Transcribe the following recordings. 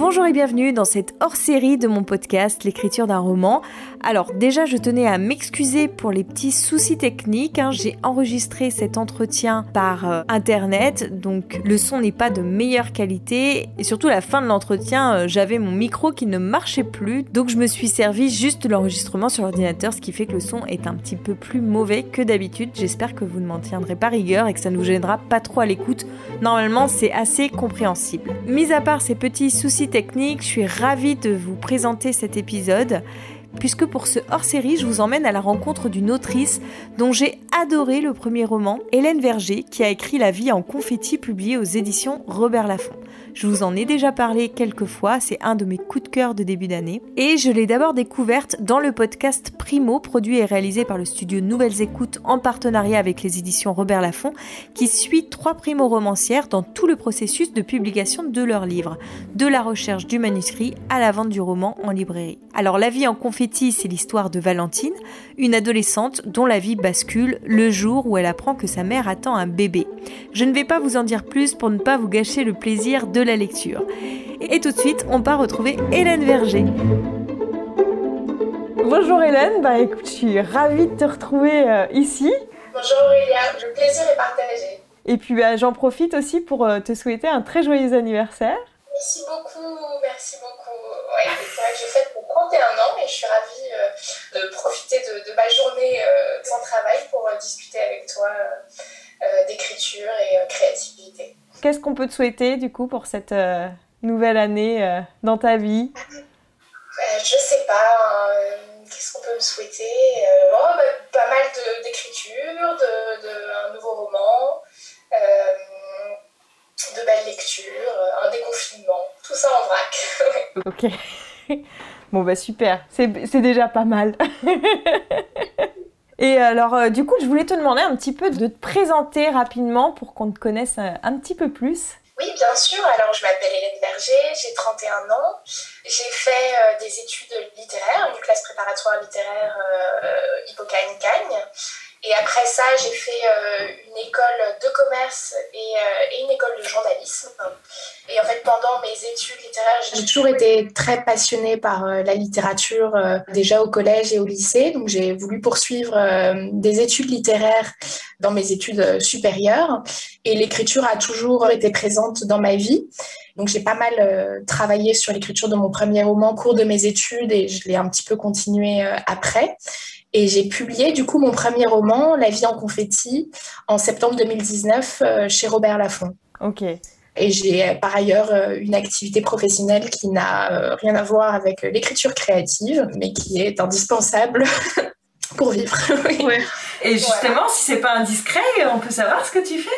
Bonjour et bienvenue dans cette hors-série de mon podcast L'écriture d'un roman. Alors déjà je tenais à m'excuser pour les petits soucis techniques. Hein. J'ai enregistré cet entretien par euh, internet donc le son n'est pas de meilleure qualité et surtout à la fin de l'entretien euh, j'avais mon micro qui ne marchait plus donc je me suis servi juste de l'enregistrement sur l'ordinateur ce qui fait que le son est un petit peu plus mauvais que d'habitude. J'espère que vous ne m'en tiendrez pas rigueur et que ça ne vous gênera pas trop à l'écoute. Normalement c'est assez compréhensible. Mis à part ces petits soucis je suis ravie de vous présenter cet épisode puisque pour ce hors-série, je vous emmène à la rencontre d'une autrice dont j'ai adoré le premier roman, Hélène Verger, qui a écrit La vie en confetti publié aux éditions Robert Laffont. Je vous en ai déjà parlé quelques fois, c'est un de mes coups de cœur de début d'année. Et je l'ai d'abord découverte dans le podcast Primo, produit et réalisé par le studio Nouvelles Écoutes en partenariat avec les éditions Robert Laffont, qui suit trois primo-romancières dans tout le processus de publication de leurs livres, de la recherche du manuscrit à la vente du roman en librairie. Alors La vie en confetti, c'est l'histoire de Valentine, une adolescente dont la vie bascule le jour où elle apprend que sa mère attend un bébé. Je ne vais pas vous en dire plus pour ne pas vous gâcher le plaisir de la lecture. Et tout de suite, on part retrouver Hélène Verger. Bonjour Hélène, bah écoute, je suis ravie de te retrouver euh, ici. Bonjour Aurélia, le plaisir est partagé. Et puis bah, j'en profite aussi pour euh, te souhaiter un très joyeux anniversaire. Merci beaucoup, merci beaucoup. Ouais, c'est vrai que je fête pour 31 ans et je suis ravie euh, de profiter de, ma journée sans travail pour discuter avec toi d'écriture et créativité. Qu'est-ce qu'on peut te souhaiter du coup pour cette euh, nouvelle année euh, dans ta vie? Euh, Je sais pas. Qu'est-ce qu'on peut me souhaiter? Bah, Pas mal d'écriture, de, de, un nouveau roman, de belles lectures, un déconfinement, tout ça en vrac. ok. Bon bah super, c'est déjà pas mal. Et alors, euh, du coup, je voulais te demander un petit peu de te présenter rapidement pour qu'on te connaisse un, petit peu plus. Oui, bien sûr. Alors, je m'appelle Hélène Berger, j'ai 31 ans. J'ai fait euh, des études littéraires, une classe préparatoire littéraire euh, Hippocagne-Cagne. Et après ça, j'ai fait euh, une école de commerce et, euh, et, une école de journalisme. Et en fait, pendant mes études littéraires, j'ai toujours été très passionnée par euh, la littérature, déjà au collège et au lycée. Donc, j'ai voulu poursuivre des études littéraires dans mes études supérieures. Et l'écriture a toujours été présente dans ma vie. Donc, j'ai pas mal travaillé sur l'écriture de mon premier roman au cours de mes études et je l'ai un petit peu continué après. Et j'ai publié du coup mon premier roman, La vie en confetti, en septembre 2019 euh, chez Robert Laffont. Ok. Et j'ai euh, par ailleurs euh, une activité professionnelle qui n'a rien à voir avec l'écriture créative, mais qui est indispensable pour vivre. Et justement, si c'est pas indiscret, on peut savoir ce que tu fais?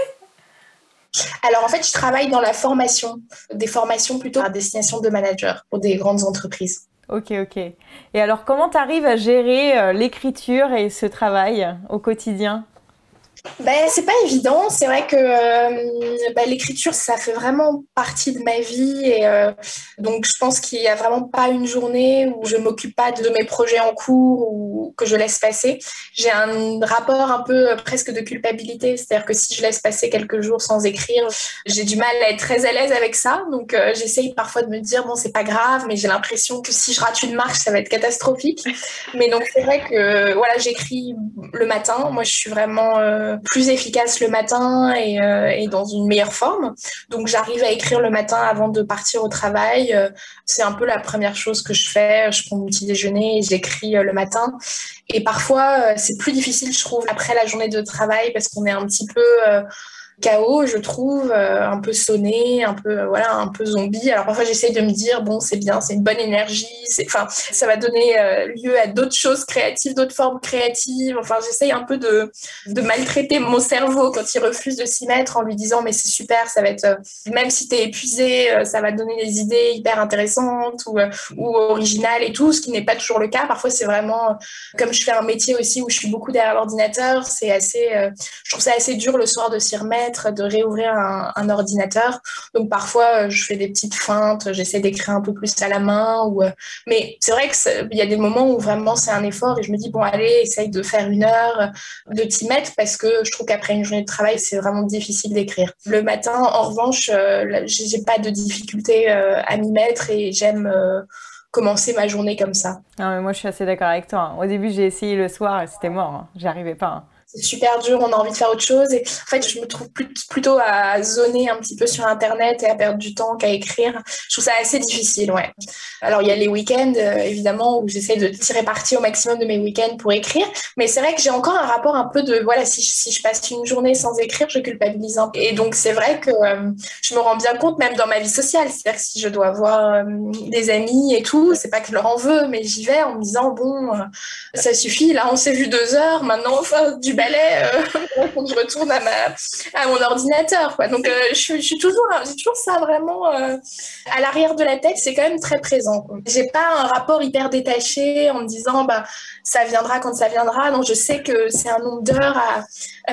Alors en fait, je travaille dans la formation, des formations plutôt à destination de managers pour des grandes entreprises. Ok, ok. Et alors, comment tu à gérer euh, l'écriture et ce travail au quotidien? Ben, c'est pas évident. C'est vrai que euh, ben, l'écriture, ça fait vraiment partie de ma vie. Et euh, donc, je pense qu'il n'y a vraiment pas une journée où je m'occupe pas de mes projets en cours ou que je laisse passer. J'ai un rapport un peu euh, presque de culpabilité. C'est-à-dire que si je laisse passer quelques jours sans écrire, j'ai du mal à être très à l'aise avec ça. Donc, j'essaye parfois de me dire, bon, c'est pas grave, mais j'ai l'impression que si je rate une marche, ça va être catastrophique. Mais donc, c'est vrai que voilà, j'écris le matin. Moi, je suis vraiment plus efficace le matin euh, et, dans une meilleure forme. Donc j'arrive à écrire le matin avant de partir au travail. Euh, c'est un peu la première chose que je fais. Je prends mon petit déjeuner et j'écris euh, le matin. Et parfois, c'est plus difficile, je trouve, après la journée de travail parce qu'on est un petit peu chaos, je trouve, euh, un peu sonné, un peu euh, voilà, un peu zombie. Alors parfois j'essaye de me dire bon c'est bien, c'est une bonne énergie, enfin ça va donner euh, lieu à d'autres choses créatives, d'autres formes créatives. Enfin j'essaye un peu de, maltraiter mon cerveau quand il refuse de s'y mettre en lui disant mais c'est super, ça va être même si tu es épuisé, ça va donner des idées hyper intéressantes ou, ou originales et tout, ce qui n'est pas toujours le cas. Parfois c'est vraiment comme je fais un métier aussi où je suis beaucoup derrière l'ordinateur, c'est assez je trouve ça assez dur le soir de s'y remettre de réouvrir un, ordinateur. Donc parfois, je fais des petites feintes, j'essaie d'écrire un peu plus à la main. Ou, mais c'est vrai qu'il y a des moments où vraiment c'est un effort et je me dis, bon, allez, essaye de faire une heure, de t'y mettre parce que je trouve qu'après une journée de travail, c'est vraiment difficile d'écrire. Le matin, en revanche, j'ai pas de difficulté à m'y mettre et j'aime commencer ma journée comme ça. Moi, je suis assez d'accord avec toi. Au début, j'ai essayé le soir et c'était mort. Hein. J'y arrivais pas. C'est super dur, on a envie de faire autre chose. Et en fait, je me trouve plutôt à zoner un petit peu sur Internet et à perdre du temps qu'à écrire. Je trouve ça assez difficile, ouais. Alors, il y a les week-ends, euh, évidemment, où j'essaie de tirer parti au maximum de mes week-ends pour écrire. Mais c'est vrai que j'ai encore un rapport un peu de, voilà, si, je passe une journée sans écrire, je culpabilise un. Et donc, c'est vrai que euh, je me rends bien compte, même dans ma vie sociale. C'est-à-dire que si je dois voir euh, des amis et tout, c'est pas que je leur en veux, mais j'y vais en me disant, bon, ça suffit, là, on s'est vu deux heures, maintenant, enfin, du euh, je retourne à, ma, à mon ordinateur. Quoi. Donc, euh, je, suis toujours, j'ai toujours ça vraiment euh, à l'arrière de la tête, c'est quand même très présent. J'ai pas un rapport hyper détaché en me disant, bah, ça viendra quand ça viendra. Non, je sais que c'est un nombre d'heures à,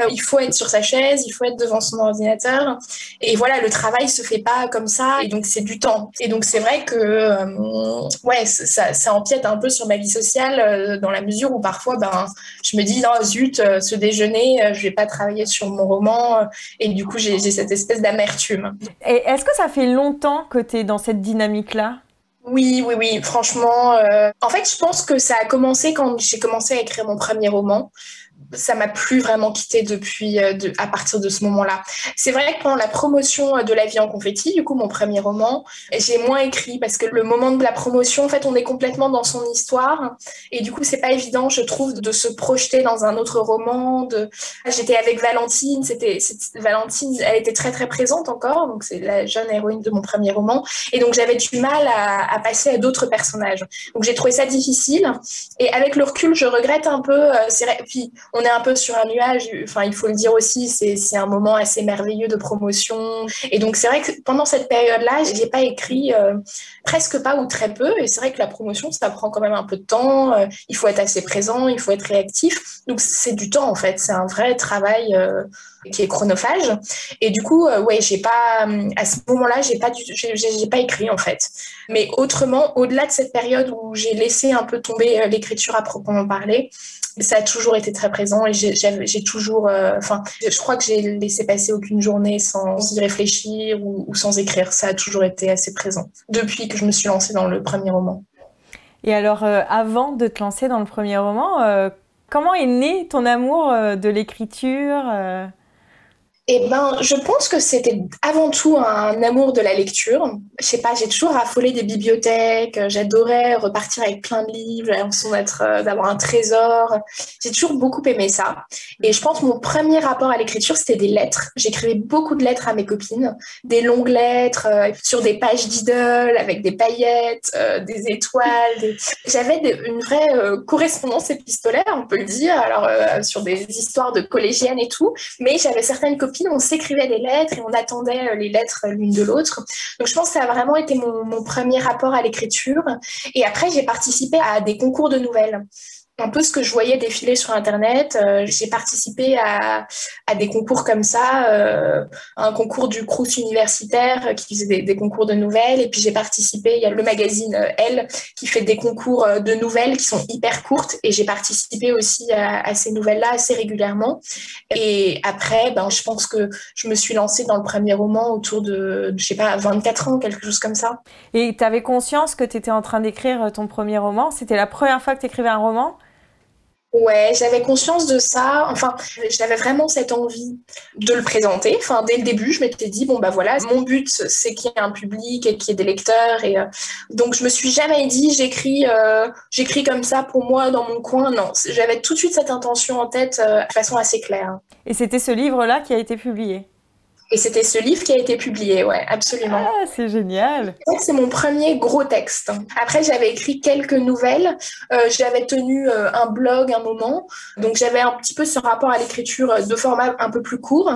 il faut être sur sa chaise, il faut être devant son ordinateur. Et voilà, le travail se fait pas comme ça. Et donc, c'est du temps. Et donc, c'est vrai que, ouais, ça, ça empiète un peu sur ma vie sociale dans la mesure où parfois, ben, je me dis, non, zut, ce déjeuner, euh, je vais pas travailler sur mon roman. Euh, et du coup, j'ai cette espèce d'amertume. Et est-ce que ça fait longtemps que tu es dans cette dynamique-là? Oui, oui, oui, franchement. Euh, en fait, je pense que ça a commencé quand j'ai commencé à écrire mon premier roman ça m'a plus vraiment quitté depuis euh, à partir de ce moment-là. C'est vrai que pendant la promotion euh, de La vie en confetti, du coup mon premier roman, j'ai moins écrit parce que le moment de la promotion, en fait, on est complètement dans son histoire et du coup c'est pas évident, je trouve, de se projeter dans un autre roman. J'étais avec Valentine, c'était Valentine, elle était très très présente encore, donc c'est la jeune héroïne de mon premier roman et donc j'avais du mal à, à passer à d'autres personnages. Donc j'ai trouvé ça difficile et avec le recul, je regrette un peu. Euh, puis on est un peu sur un nuage. Enfin, il faut le dire aussi, c'est un moment assez merveilleux de promotion. Et donc, c'est vrai que pendant cette période-là, j'ai pas écrit euh, presque pas ou très peu. Et c'est vrai que la promotion, ça prend quand même un peu de temps. Euh, il faut être assez présent, il faut être réactif. Donc, c'est du temps, en fait. C'est un vrai travail euh, qui est chronophage. Et du coup, ouais, j'ai pas, à ce moment-là, j'ai pas, j'ai pas écrit, en fait. Mais autrement, au-delà de cette période où j'ai laissé un peu tomber l'écriture à proprement parler, ça a toujours été très présent et j'ai toujours, euh, enfin, je crois que j'ai laissé passer aucune journée sans y réfléchir ou, sans écrire. Ça a toujours été assez présent depuis que je me suis lancée dans le premier roman. Et alors, euh, avant de te lancer dans le premier roman, euh, comment est né ton amour de l'écriture eh ben, je pense que c'était avant tout un amour de la lecture. Je sais pas, j'ai toujours raffolé des bibliothèques. J'adorais repartir avec plein de livres. L'impression euh, d'avoir un trésor. J'ai toujours beaucoup aimé ça. Et je pense que mon premier rapport à l'écriture, c'était des lettres. J'écrivais beaucoup de lettres à mes copines, des longues lettres euh, sur des pages d'idole avec des paillettes, euh, des étoiles. J'avais une vraie correspondance épistolaire, on peut le dire. Alors sur des histoires de collégiennes et tout. Mais j'avais certaines copines on s'écrivait des lettres et on attendait euh, les lettres l'une de l'autre. Donc je pense que ça a vraiment été mon premier rapport à l'écriture. Et après, j'ai participé à des concours de nouvelles un peu ce que je voyais défiler sur Internet. Euh, j'ai participé à, des concours comme ça, euh, un concours du Crous universitaire qui faisait des, concours de nouvelles. Et puis j'ai participé, il y a le magazine euh, Elle qui fait des concours de nouvelles qui sont hyper courtes. Et j'ai participé aussi à, ces nouvelles-là assez régulièrement. Et après, ben, je pense que je me suis lancée dans le premier roman autour de, je sais pas, 24 ans, quelque chose comme ça. Et tu avais conscience que tu étais en train d'écrire ton premier roman? C'était la première fois que tu écrivais un roman? Ouais, j'avais conscience de ça. Enfin, j'avais vraiment cette envie de le présenter. Enfin, dès le début, je m'étais dit bon bah voilà, mon but c'est qu'il y ait un public et qu'il y ait des lecteurs. Et euh, donc je me suis jamais dit j'écris, euh, j'écris comme ça pour moi dans mon coin. Non, j'avais tout de suite cette intention en tête euh, de façon assez claire. Et c'était ce livre-là qui a été publié? Et c'était ce livre qui a été publié, ouais, absolument. Ah, c'est génial. C'est mon premier gros texte. Après, j'avais écrit quelques nouvelles. Euh, j'avais tenu euh, un blog un moment, donc j'avais un petit peu ce rapport à l'écriture de format un peu plus court,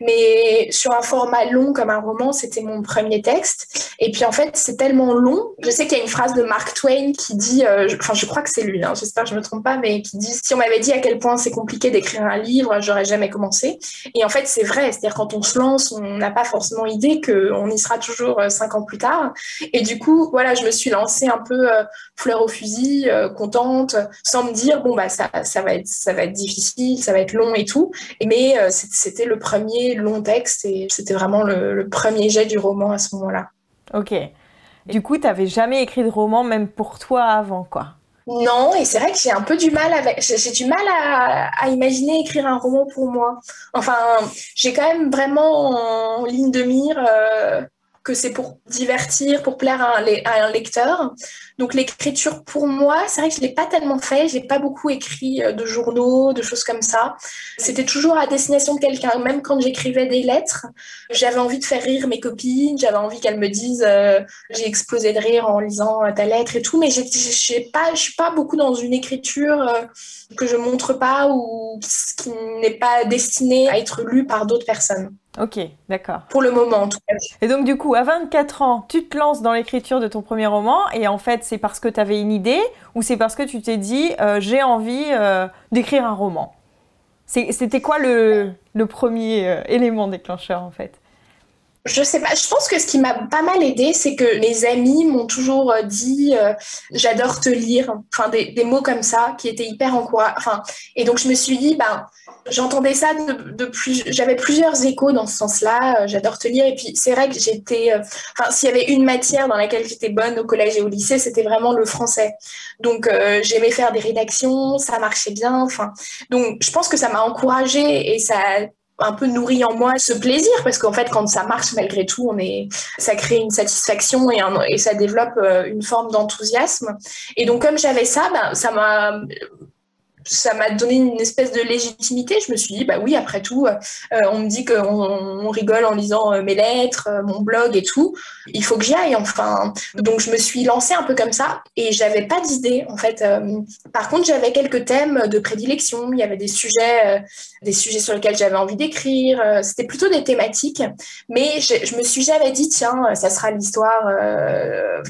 mais sur un format long comme un roman, c'était mon premier texte. Et puis en fait, c'est tellement long. Je sais qu'il y a une phrase de Mark Twain qui dit, euh, enfin, je crois que c'est lui. Hein, j'espère que je me trompe pas, mais qui dit si on m'avait dit à quel point c'est compliqué d'écrire un livre, j'aurais jamais commencé. Et en fait, c'est vrai. C'est-à-dire quand on se lance on n'a pas forcément idée qu'on y sera toujours euh, cinq ans plus tard. Et du coup, voilà, je me suis lancée un peu euh, fleur au fusil, euh, contente, sans me dire, bon, bah, ça, ça, va être, ça va être difficile, ça va être long et tout. Mais c'était le premier long texte et c'était vraiment le, le premier jet du roman à ce moment-là. Ok. Du coup, tu n'avais jamais écrit de roman, même pour toi avant, quoi non, et c'est vrai que j'ai un peu du mal à, imaginer écrire un roman pour moi. Enfin, j'ai quand même vraiment en ligne de mire euh, que c'est pour divertir, pour plaire à un, lecteur. Donc l'écriture pour moi, c'est vrai que je l'ai pas tellement fait. J'ai pas beaucoup écrit euh, de journaux, de choses comme ça. C'était toujours à destination de quelqu'un. Même quand j'écrivais des lettres, j'avais envie de faire rire mes copines. J'avais envie qu'elles me disent euh, j'ai explosé de rire en lisant euh, ta lettre et tout. Mais j'ai pas, je suis pas beaucoup dans une écriture que je montre pas ou qui n'est pas destinée à être lue par d'autres personnes. Ok, d'accord. Pour le moment, en tout cas. Et donc, du coup, à 24 ans, tu te lances dans l'écriture de ton premier roman, et en fait, c'est parce que tu avais une idée, ou c'est parce que tu t'es dit, euh, j'ai envie euh, d'écrire un roman? C'était quoi le, premier euh, élément déclencheur, en fait? Je sais pas, je pense que ce qui m'a pas mal aidé, c'est que mes amis m'ont toujours dit j'adore te lire, enfin des, mots comme ça qui étaient hyper encourageants. Et donc je me suis dit, ben, J'entendais ça de, plus. J'avais plusieurs échos dans ce sens-là. Euh, j'adore te lire. Et puis, c'est vrai que j'étais. Euh, enfin, s'il y avait une matière dans laquelle j'étais bonne au collège et au lycée, c'était vraiment le français. Donc, euh, j'aimais faire des rédactions. Ça marchait bien. Enfin, donc, je pense que ça m'a encouragée et ça a un peu nourri en moi ce plaisir parce qu'en fait quand ça marche malgré tout on est ça crée une satisfaction et, et ça développe une forme d'enthousiasme et donc comme j'avais ça ben, ça m'a ça m'a donné une espèce de légitimité. Je me suis dit, bah oui, après tout, euh, on me dit qu'on on rigole en lisant euh, mes lettres, euh, mon blog et tout. Il faut que j'y aille, enfin. Donc, je me suis lancée un peu comme ça et j'avais pas d'idée, en fait. par contre, j'avais quelques thèmes de prédilection. Il y avait des sujets, des sujets sur lesquels j'avais envie d'écrire. C'était plutôt des thématiques. Mais je, me suis jamais dit, tiens, ça sera l'histoire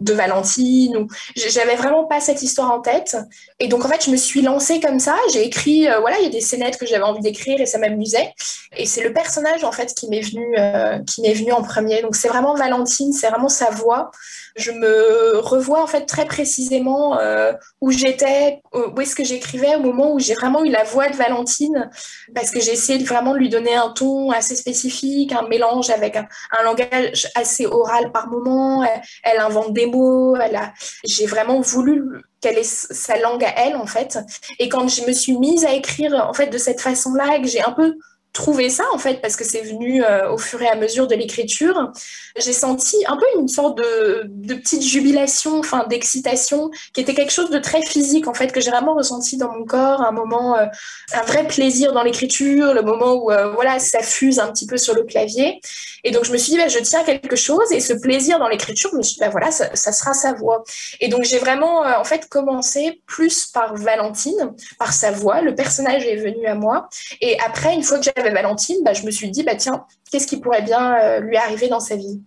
de Valentine ou j'avais vraiment pas cette histoire en tête. Et donc, en fait, je me suis lancée comme ça, j'ai écrit, euh, voilà, il y a des scénettes que j'avais envie d'écrire et ça m'amusait. Et c'est le personnage en fait qui m'est venu, euh, qui m'est venu en premier. Donc c'est vraiment Valentine, c'est vraiment sa voix. Je me revois en fait très précisément euh, où j'étais, où est-ce que j'écrivais au moment où j'ai vraiment eu la voix de Valentine, parce que j'ai essayé vraiment de lui donner un ton assez spécifique, un mélange avec un, langage assez oral par moment. Elle, elle invente des mots. Elle a, j'ai vraiment voulu quelle est sa langue à elle en fait. Et quand je me suis mise à écrire en fait de cette façon-là, que j'ai un peu trouvé ça en fait parce que c'est venu euh, au fur et à mesure de l'écriture. J'ai senti un peu une sorte de, de petite jubilation, enfin d'excitation, qui était quelque chose de très physique en fait que j'ai vraiment ressenti dans mon corps, un moment, euh, un vrai plaisir dans l'écriture, le moment où euh, voilà ça fuse un petit peu sur le clavier. Et donc je me suis dit bah, je tiens quelque chose et ce plaisir dans l'écriture, je me suis dit bah, voilà ça, ça sera sa voix. Et donc j'ai vraiment en fait commencé plus par Valentine, par sa voix, le personnage est venu à moi et après une fois que j'avais Valentine, bah, je me suis dit, bah, tiens, qu'est-ce qui pourrait bien euh, lui arriver dans sa vie?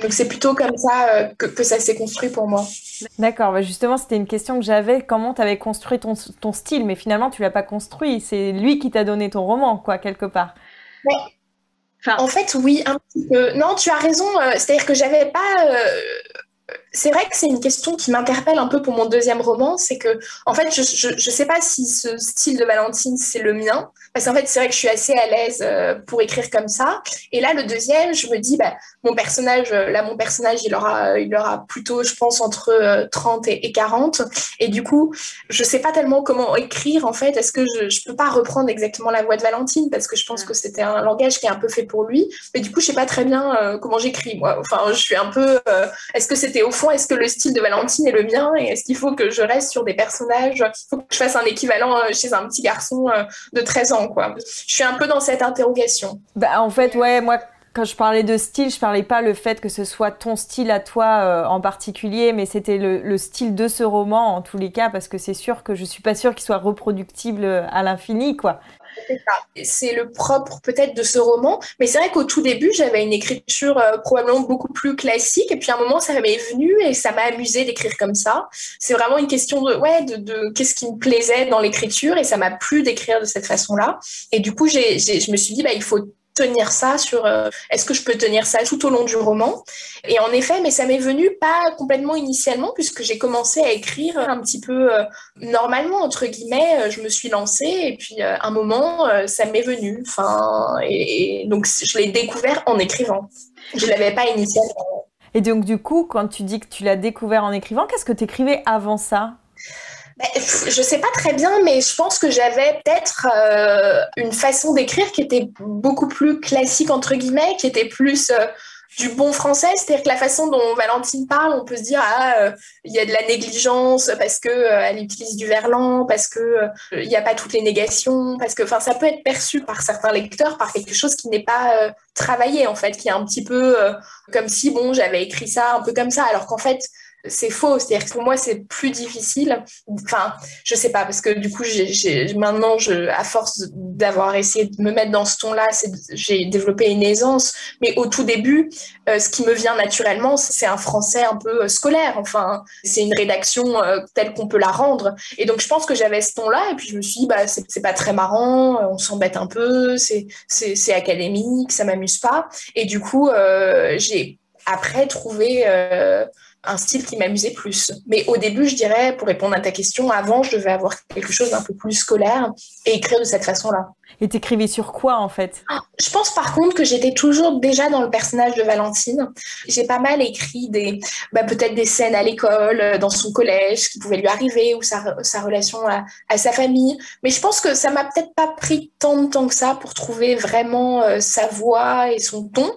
Donc c'est plutôt comme ça euh, que, ça s'est construit pour moi. D'accord, bah, justement c'était une question que j'avais, comment tu avais construit ton, ton, style, mais finalement tu l'as pas construit, c'est lui qui t'a donné ton roman, quoi, quelque part. en fait oui, un petit peu. Non, tu as raison, euh, c'est-à-dire que j'avais pas c'est vrai que c'est une question qui m'interpelle un peu pour mon deuxième roman, c'est que, en fait, je ne sais pas si ce style de Valentine, c'est le mien, parce qu'en fait, c'est vrai que je suis assez à l'aise euh, pour écrire comme ça. Et là, le deuxième, je me dis, bah, mon personnage, euh, là, mon personnage, il aura, il aura plutôt, je pense, entre 30 euh, et 40. Et du coup, je sais pas tellement comment écrire, en fait. Est-ce que je, je peux pas reprendre exactement la voix de Valentine, parce que je pense que c'était un langage qui est un peu fait pour lui. Mais du coup, je sais pas très bien comment j'écris, moi. Enfin, je suis un peu, est-ce que c'était au est-ce que le style de Valentine est le mien et est-ce qu'il faut que je reste sur des personnages Il faut que je fasse un équivalent euh, chez un petit garçon euh, de 13 ans, quoi. Je suis un peu dans cette interrogation. Bah, en fait, ouais, moi, Quand je parlais de style, je parlais pas le fait que ce soit ton style à toi euh, en particulier, mais c'était le, style de ce roman en tous les cas, parce que c'est sûr que je suis pas sûre qu'il soit reproductible à l'infini, quoi. C'est le propre peut-être de ce roman, mais c'est vrai qu'au tout début, j'avais une écriture euh, probablement beaucoup plus classique, et puis à un moment, ça m'est venu et ça m'a amusé d'écrire comme ça. C'est vraiment une question de, ouais, de, de qu'est-ce qui me plaisait dans l'écriture, et ça m'a plu d'écrire de cette façon-là. Et du coup, j'ai, je me suis dit, bah, il faut tenir ça sur euh, est-ce que je peux tenir ça tout au long du roman. Et en effet mais ça m'est venu pas complètement initialement puisque j'ai commencé à écrire un petit peu euh, normalement entre guillemets euh, je me suis lancée et puis un moment ça m'est venu. Enfin et, donc je l'ai découvert en écrivant. Je l'avais pas initialement. Et donc du coup quand tu dis que tu l'as découvert en écrivant qu'est-ce que tu écrivais avant ça? Je sais pas très bien, mais je pense que j'avais peut-être euh, une façon d'écrire qui était beaucoup plus classique, entre guillemets, qui était plus euh, du bon français. C'est-à-dire que la façon dont Valentine parle, on peut se dire, ah, euh, il y a de la négligence parce qu'elle utilise du verlan, parce qu'il il n'y a pas toutes les négations, parce que ça peut être perçu par certains lecteurs par quelque chose qui n'est pas travaillé, en fait, qui est un petit peu comme si, bon, j'avais écrit ça un peu comme ça, alors qu'en fait, c'est faux. C'est-à-dire que pour moi, c'est plus difficile. Enfin, je sais pas, parce que du coup, j'ai, maintenant, je, à force d'avoir essayé de me mettre dans ce ton-là, j'ai développé une aisance. Mais au tout début, euh, ce qui me vient naturellement, c'est un français un peu euh, scolaire. Enfin, c'est une rédaction euh, telle qu'on peut la rendre. Et donc, je pense que j'avais ce ton-là. Et puis, je me suis dit, bah, c'est pas très marrant, on s'embête un peu, c'est académique, ça m'amuse pas. Et du coup, j'ai après trouvé un style qui m'amusait plus. Mais au début, je dirais, pour répondre à ta question, avant, je devais avoir quelque chose d'un peu plus scolaire et écrire de cette façon-là. Et t'écrivais sur quoi en fait? Je pense par contre que j'étais toujours déjà dans le personnage de Valentine. J'ai pas mal écrit des, bah, peut-être des scènes à l'école, euh, dans son collège, qui pouvaient lui arriver, ou sa, sa relation à, sa famille. Mais je pense que ça m'a peut-être pas pris tant de temps que ça pour trouver vraiment euh, sa voix et son ton.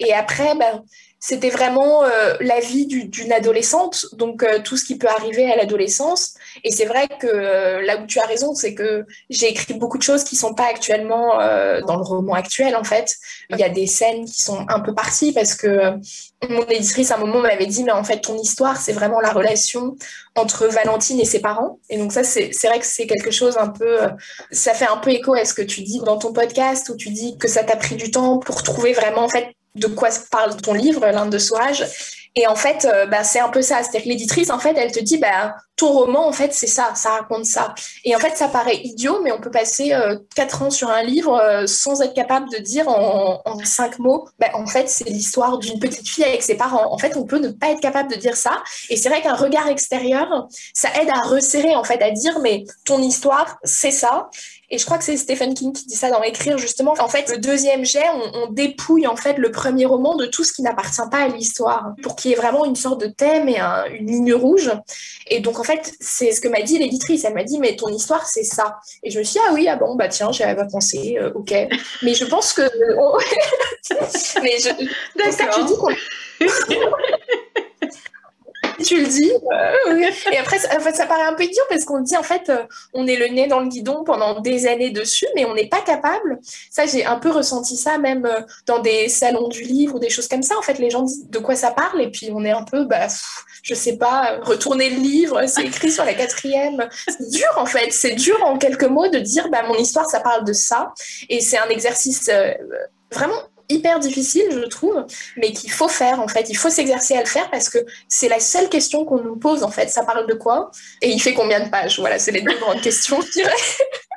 Et après, bah, c'était vraiment euh, la vie d'une adolescente, donc euh, tout ce qui peut arriver à l'adolescence. Et c'est vrai que euh, là où tu as raison, c'est que j'ai écrit beaucoup de choses qui sont pas actuellement dans le roman actuel, en fait. Il y a des scènes qui sont un peu parties parce que mon éditrice à un moment m'avait dit, mais en fait, ton histoire, c'est vraiment la relation entre Valentine et ses parents. Et donc ça, c'est vrai que c'est quelque chose un peu... ça fait un peu écho à ce que tu dis dans ton podcast, où tu dis que ça t'a pris du temps pour trouver vraiment, en fait, de quoi parle ton livre, l'Inde de Sauvage. Et en fait, euh, bah, c'est un peu ça. C'est-à-dire que l'éditrice, en fait, elle te dit, bah, ton roman, en fait, c'est ça, ça raconte ça. Et en fait, ça paraît idiot, mais on peut passer euh, quatre ans sur un livre euh, sans être capable de dire en, cinq mots, bah, en fait, c'est l'histoire d'une petite fille avec ses parents. En fait, on peut ne pas être capable de dire ça. Et c'est vrai qu'un regard extérieur, ça aide à resserrer, en fait, à dire, mais ton histoire, c'est ça. Et je crois que c'est Stephen King qui dit ça dans Écrire, justement. En fait, le deuxième jet, on, dépouille en fait le premier roman de tout ce qui n'appartient pas à l'histoire, pour qu'il y ait vraiment une sorte de thème et une ligne rouge. Et donc, en fait, c'est ce que m'a dit l'éditrice. Elle m'a dit, mais ton histoire, c'est ça. Et je me suis dit, ah oui, ah bon, bah tiens, j'avais pas pensé, euh, ok. Mais je pense que... mais je... D'accord. tu dis qu'on... tu le dis. Euh, et après, fait, ça paraît un peu idiot parce qu'on dit, en fait, euh, on est le nez dans le guidon pendant des années dessus, mais on n'est pas capable. Ça, j'ai un peu ressenti ça même euh, dans des salons du livre ou des choses comme ça. En fait, les gens disent de quoi ça parle? Et puis on est un peu, bah, je sais pas, retourner le livre, c'est écrit sur la quatrième. C'est dur, en fait. C'est dur en quelques mots de dire, bah, mon histoire, ça parle de ça. Et c'est un exercice vraiment hyper difficile, je trouve, mais qu'il faut faire en fait. Il faut s'exercer à le faire parce que c'est la seule question qu'on nous pose en fait. Ça parle de quoi? Et il fait combien de pages? Voilà, c'est les deux grandes questions, je dirais.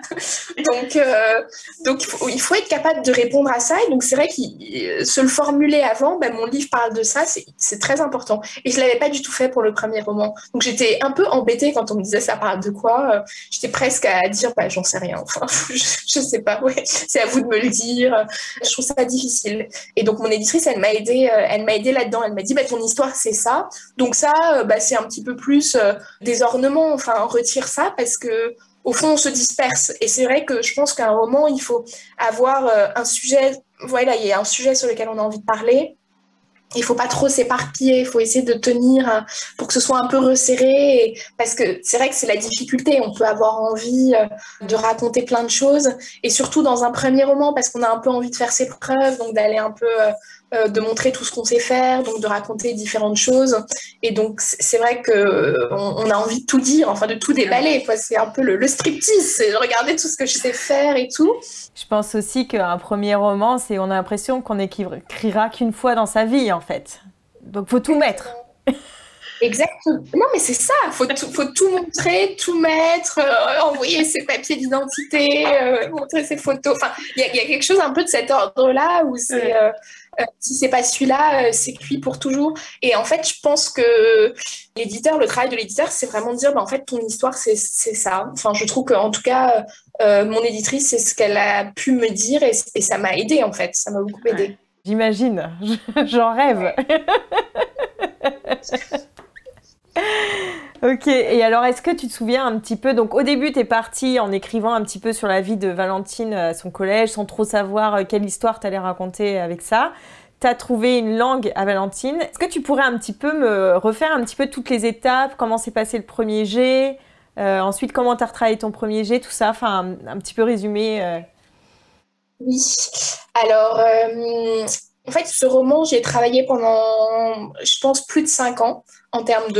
donc, euh, donc il faut, être capable de répondre à ça. Et donc c'est vrai que se le formuler avant, ben, mon livre parle de ça, c'est très important. Et je l'avais pas du tout fait pour le premier roman. Donc j'étais un peu embêtée quand on me disait ça parle de quoi? Euh, j'étais presque à dire, bah, j'en sais rien. Enfin, je, je sais pas. Ouais, c'est à vous de me le dire. Je trouve ça difficile et donc mon éditrice, elle m'a aidé, euh, elle m'a aidé là-dedans. Elle m'a dit, bah, ton histoire c'est ça. Donc ça, euh, bah, c'est un petit peu plus euh, des ornements. Enfin, retire ça parce que au fond, on se disperse. Et c'est vrai que je pense qu'un roman, il faut avoir un sujet. Voilà, il y a un sujet sur lequel on a envie de parler il faut pas trop s'éparpiller, il faut essayer de tenir hein, pour que ce soit un peu resserré, parce que c'est vrai que c'est la difficulté. On peut avoir envie euh, de raconter plein de choses, et surtout dans un premier roman, parce qu'on a un peu envie de faire ses preuves, donc d'aller un peu euh, euh, de montrer tout ce qu'on sait faire, donc de raconter différentes choses. Et donc c'est vrai que on, a envie de tout dire, enfin de tout déballer. C'est un peu le, le striptease, c'est regarder tout ce que je sais faire et tout. Je pense aussi qu'un premier roman, c'est on a l'impression qu'on écrira qu'une fois dans sa vie en fait. Donc faut tout mettre. Exactement. Non, mais c'est ça. Faut tout, faut tout montrer, tout mettre, euh, envoyer ses papiers d'identité, euh, montrer ses photos. Enfin, il y, a quelque chose un peu de cet ordre-là où c'est euh, si c'est pas celui-là, c'est cuit pour toujours. Et en fait, je pense que l'éditeur, le travail de l'éditeur, c'est vraiment de dire, bah, en fait, ton histoire, c'est ça. Enfin, je trouve qu'en tout cas, mon éditrice, c'est ce qu'elle a pu me dire et, ça m'a aidé en fait. Ça m'a beaucoup aidé. J'imagine. J'en rêve. ok, et alors est-ce que tu te souviens un petit peu, donc au début tu es partie en écrivant un petit peu sur la vie de Valentine à son collège, sans trop savoir euh, quelle histoire tu allais raconter avec ça. Tu as trouvé une langue à Valentine. Est-ce que tu pourrais un petit peu me refaire un petit peu toutes les étapes, comment s'est passé le premier jet, euh, ensuite comment tu as retravaillé ton premier jet, tout ça, enfin un, petit peu résumé euh. Oui, alors en fait, ce roman, j'ai travaillé pendant, je pense, plus de cinq ans en termes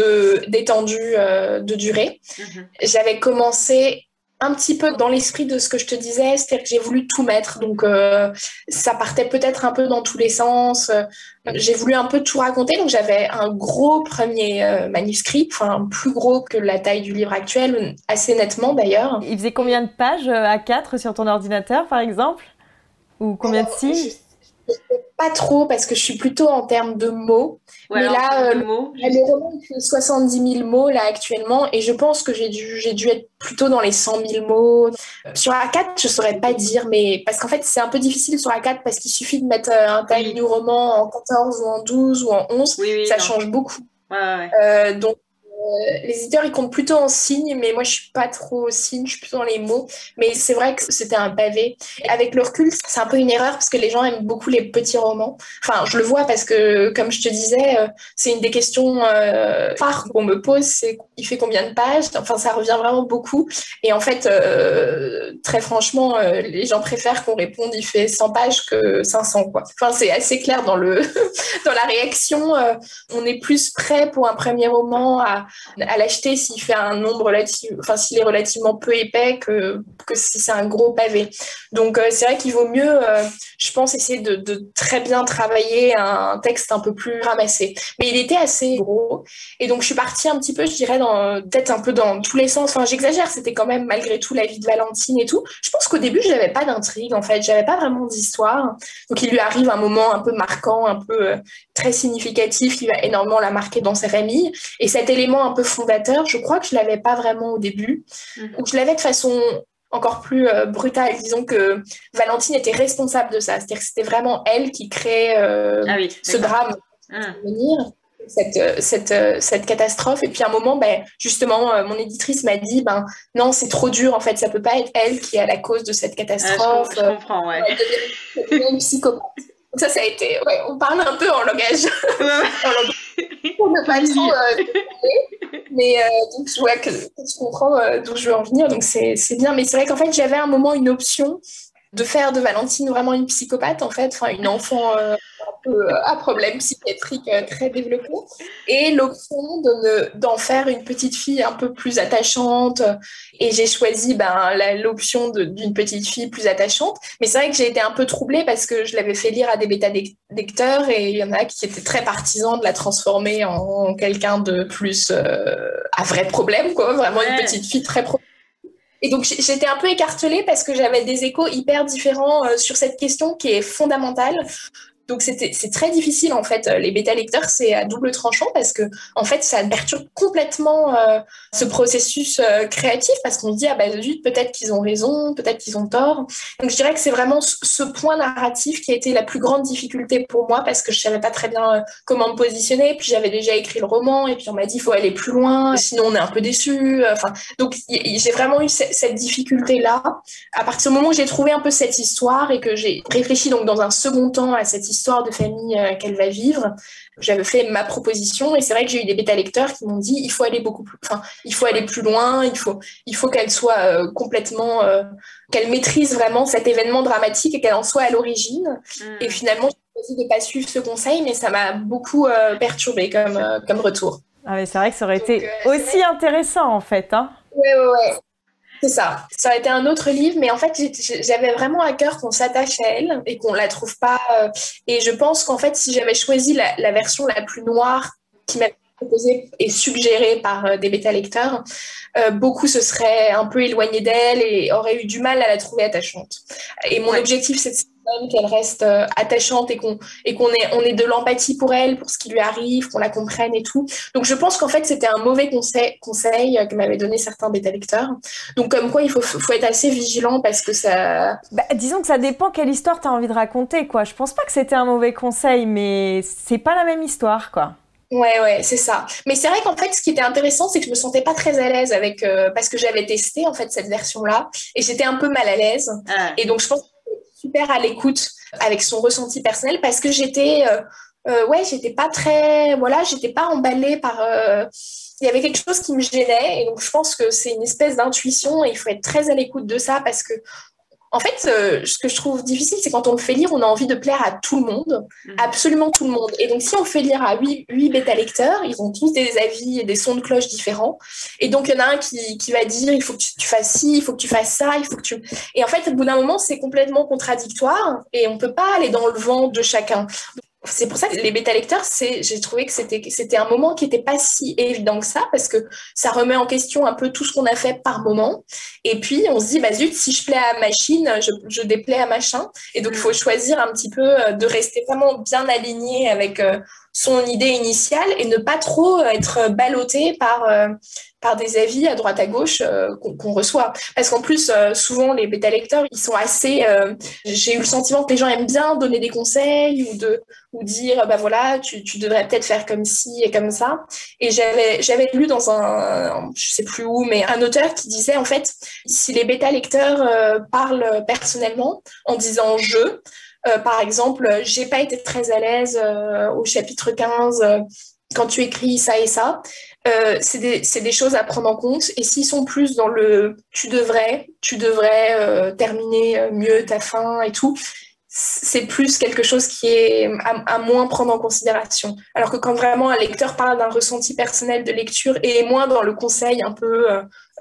d'étendue euh, de durée. Mhm. J'avais commencé un petit peu dans l'esprit de ce que je te disais, c'est-à-dire que j'ai voulu tout mettre. Donc, euh, ça partait peut-être un peu dans tous les sens. J'ai voulu un peu tout raconter. Donc, j'avais un gros premier euh, manuscrit, enfin, plus gros que la taille du livre actuel, assez nettement d'ailleurs. Il faisait combien de pages à 4 sur ton ordinateur, par exemple? Ou combien de signes? Pas trop parce que je suis plutôt en termes de mots. mais là, euh, mots, le roman fait 70 000 mots là actuellement et je pense que j'ai dû, j'ai dû être plutôt dans les 100 000 mots. Sur A4, je saurais pas dire, mais parce qu'en fait, c'est un peu difficile sur A4 parce qu'il suffit de mettre euh, un tiny roman en 14 ou en 12 ou en 11. ça change beaucoup. Euh, donc, euh, les éditeurs, ils comptent plutôt en signes, mais moi, je suis pas trop signe, je suis plutôt dans les mots. Mais c'est vrai que c'était un pavé. Avec le recul, c'est un peu une erreur parce que les gens aiment beaucoup les petits romans. Enfin, je le vois parce que, comme je te disais, euh, c'est une des questions euh, phares qu'on me pose, c'est il fait combien de pages? Enfin, ça revient vraiment beaucoup. Et en fait, très franchement, les gens préfèrent qu'on réponde il fait 100 pages que 500, quoi. Enfin, c'est assez clair dans, le dans la réaction. on est plus prêt pour un premier roman à à l'acheter s'il fait un nombre relatif, enfin s'il est relativement peu épais que, que si c'est un gros pavé. Donc euh, c'est vrai qu'il vaut mieux, euh, je pense, essayer de, très bien travailler un texte un peu plus ramassé. Mais il était assez gros et donc je suis partie un petit peu, je dirais, dans peut-être un peu dans tous les sens. Enfin j'exagère, c'était quand même malgré tout la vie de Valentine et tout. Je pense qu'au début je n'avais pas d'intrigue en fait, j'avais pas vraiment d'histoire. Donc il lui arrive un moment un peu marquant, un peu euh, très significatif qui va énormément la marquer dans sa famille et cet élément un peu fondateur, je crois que je l'avais pas vraiment au début, mhm. ou je l'avais de façon encore plus euh, brutale. Disons que Valentine était responsable de ça, c'est-à-dire que c'était vraiment elle qui créait euh, ah ce drame, ah. cette, euh, cette, cette, catastrophe. Et puis à un moment, ben, justement, mon éditrice m'a dit, ben non, c'est trop dur, en fait, ça peut pas être elle qui est à la cause de cette catastrophe. Ah, je, comprends, ouais. Elle devient une psychopathe. Ça, ça a été. Ouais, on parle un peu en langage. pour ne pas trop. Euh, mais euh, donc, je vois que tu comprends euh, d'où je veux en venir. Donc, c'est bien. Mais c'est vrai qu'en fait, j'avais un moment une option de faire de Valentine vraiment une psychopathe, en fait. Enfin, une enfant euh, à problème psychiatrique euh, très développé, et l'option d'en faire une petite fille un peu plus attachante. Et j'ai choisi ben, l'option d'une petite fille plus attachante. Mais c'est vrai que j'ai été un peu troublée parce que je l'avais fait lire à des bêta-lecteurs et il y en a qui étaient très partisans de la transformer en, quelqu'un de plus euh, à vrai problème, quoi. Vraiment une petite fille très. Et donc j'étais un peu écartelée parce que j'avais des échos hyper différents sur cette question qui est fondamentale donc c'est très difficile en fait. Les bêta lecteurs c'est à double tranchant parce que en fait ça perturbe complètement euh, ce processus euh, créatif parce qu'on se dit ah bah zut peut-être qu'ils ont raison, peut-être qu'ils ont tort. Donc je dirais que c'est vraiment ce point narratif qui a été la plus grande difficulté pour moi parce que je savais pas très bien euh, comment me positionner. Puis j'avais déjà écrit le roman et puis on m'a dit faut aller plus loin sinon on est un peu déçu. Enfin donc j'ai vraiment eu cette difficulté là. À partir du moment où j'ai trouvé un peu cette histoire et que j'ai réfléchi donc dans un second temps à cette histoire l'histoire de famille qu'elle va vivre. J'avais fait ma proposition et c'est vrai que j'ai eu des bêta lecteurs qui m'ont dit il faut aller beaucoup plus, enfin, il faut aller plus loin, il faut, il faut qu'elle soit complètement, qu'elle maîtrise vraiment cet événement dramatique et qu'elle en soit à l'origine. Hmm. Et finalement, j'ai choisi de pas suivre ce conseil, mais ça m'a beaucoup perturbé comme, comme retour. Ah c'est vrai que ça aurait été aussi intéressant en fait. Hein. Ouais, ouais, ouais. C'est ça. Ça a été un autre livre, mais en fait, j'avais vraiment à cœur qu'on s'attache à elle et qu'on la trouve pas. Euh, et je pense qu'en fait, si j'avais choisi la, version la plus noire qui m'a proposée et suggérée par euh, des bêta-lecteurs, euh, beaucoup se seraient un peu éloignés d'elle et auraient eu du mal à la trouver attachante. Et mon objectif, c'est qu'elle reste euh, attachante et qu'on et qu'on ait on ait de l'empathie pour elle, pour ce qui lui arrive, qu'on la comprenne et tout. Donc je pense qu'en fait c'était un mauvais conseil conseil que m'avaient donné certains bêta lecteurs. Donc comme quoi il faut faut être assez vigilant parce que ça. Bah, disons que ça dépend quelle histoire tu as envie de raconter quoi. Je pense pas que c'était un mauvais conseil, mais c'est pas la même histoire quoi. Ouais, ouais, c'est ça. Mais c'est vrai qu'en fait, ce qui était intéressant, c'est que je me sentais pas très à l'aise avec euh, parce que j'avais testé en fait cette version-là et j'étais un peu mal à l'aise. Ah. Et donc je pense super à l'écoute avec son ressenti personnel parce que j'étais, euh, euh, ouais, j'étais pas très, voilà, j'étais pas emballée par. Euh, il y avait quelque chose qui me gênait et donc je pense que c'est une espèce d'intuition et il faut être très à l'écoute de ça parce que en fait, euh, ce que je trouve difficile, c'est quand on le fait lire, on a envie de plaire à tout le monde, mhm. absolument tout le monde. Et donc, si on fait lire à huit, bêta-lecteurs, ils ont tous des avis et des sons de cloche différents. Et donc, il y en a un qui, qui va dire, il faut que tu, fasses ci, il faut que tu fasses ça, il faut que tu... Et en fait, au bout d'un moment, c'est complètement contradictoire et on ne peut pas aller dans le vent de chacun c'est pour ça que les bêta-lecteurs, j'ai trouvé que c'était un moment qui n'était pas si évident que ça, parce que ça remet en question un peu tout ce qu'on a fait par moment. Et puis, on se dit, bah zut, si je plais à machine, je, je déplais à machin. Et donc, il faut choisir un petit peu euh, de rester vraiment bien aligné avec euh, son idée initiale et ne pas trop être ballotté par, euh, par des avis à droite à gauche euh, qu'on reçoit. Parce qu'en plus, euh, souvent, les bêta-lecteurs, ils sont assez... J'ai eu le sentiment que les gens aiment bien donner des conseils ou, de, ou dire, bah voilà, tu, tu devrais peut-être faire comme ci et comme ça. Et j'avais lu dans un, je sais plus où, mais un auteur qui disait, en fait, si les bêta-lecteurs parlent personnellement en disant « je », euh, par exemple, j'ai pas été très à l'aise euh, au chapitre 15 euh, quand tu écris ça et ça. c'est des, des, choses à prendre en compte. Et s'ils sont plus dans le tu devrais, tu devrais terminer mieux ta fin et tout, c'est plus quelque chose qui est à, moins prendre en considération. Alors que quand vraiment un lecteur parle d'un ressenti personnel de lecture et est moins dans le conseil un peu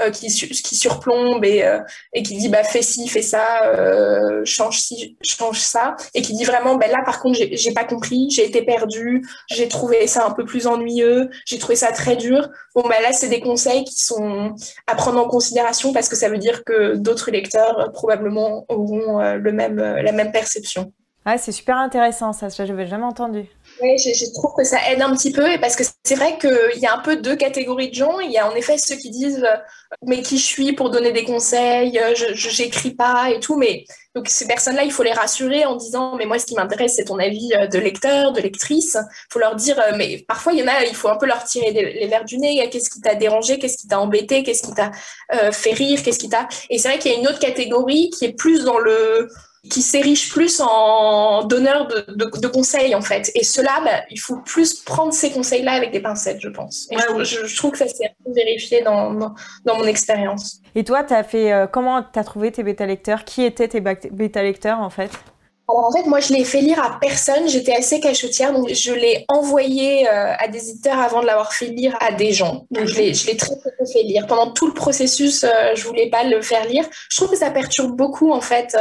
euh, euh, qui, surplombe et, euh, et, qui dit bah fais ci, fais ça, change ci, change ça, et qui dit vraiment bah, là par contre j'ai pas compris, j'ai été perdu, j'ai trouvé ça un peu plus ennuyeux, j'ai trouvé ça très dur. Bon bah là c'est des conseils qui sont à prendre en considération parce que ça veut dire que d'autres lecteurs probablement auront le même la même perception ah, c'est super intéressant ça, je n'avais jamais entendu. Je, trouve que ça aide un petit peu parce que c'est vrai qu'il y a un peu deux catégories de gens. Il y a en effet ceux qui disent euh, mais qui je suis pour donner des conseils, euh, je n'écris pas et tout. Mais donc ces personnes-là, il faut les rassurer en disant mais moi ce qui m'intéresse c'est ton avis euh, de lecteur, de lectrice. Il faut leur dire mais parfois il y en a, il faut un peu leur tirer les verres du nez. Qu'est-ce qui t'a dérangé, qu'est-ce qui t'a embêté, qu'est-ce qui t'a fait rire, qu'est-ce qui t'a. Et c'est vrai qu'il y a une autre catégorie qui est plus dans le qui s'érige plus en donneur de, de, conseils en fait. Et cela, bah, il faut plus prendre ces conseils-là avec des pincettes, je pense. Et je, trouve que ça s'est vérifié dans, dans, dans, mon expérience. Et toi, as fait, euh, comment tu as trouvé tes bêta-lecteurs? Qui étaient tes bêta-lecteurs en fait? Alors en fait, moi, je l'ai fait lire à personne. J'étais assez cachotière, donc je l'ai envoyé euh, à des éditeurs avant de l'avoir fait lire à des gens. Donc je l'ai, très peu fait lire. Pendant tout le processus, euh, je voulais pas le faire lire. Je trouve que ça perturbe beaucoup, en fait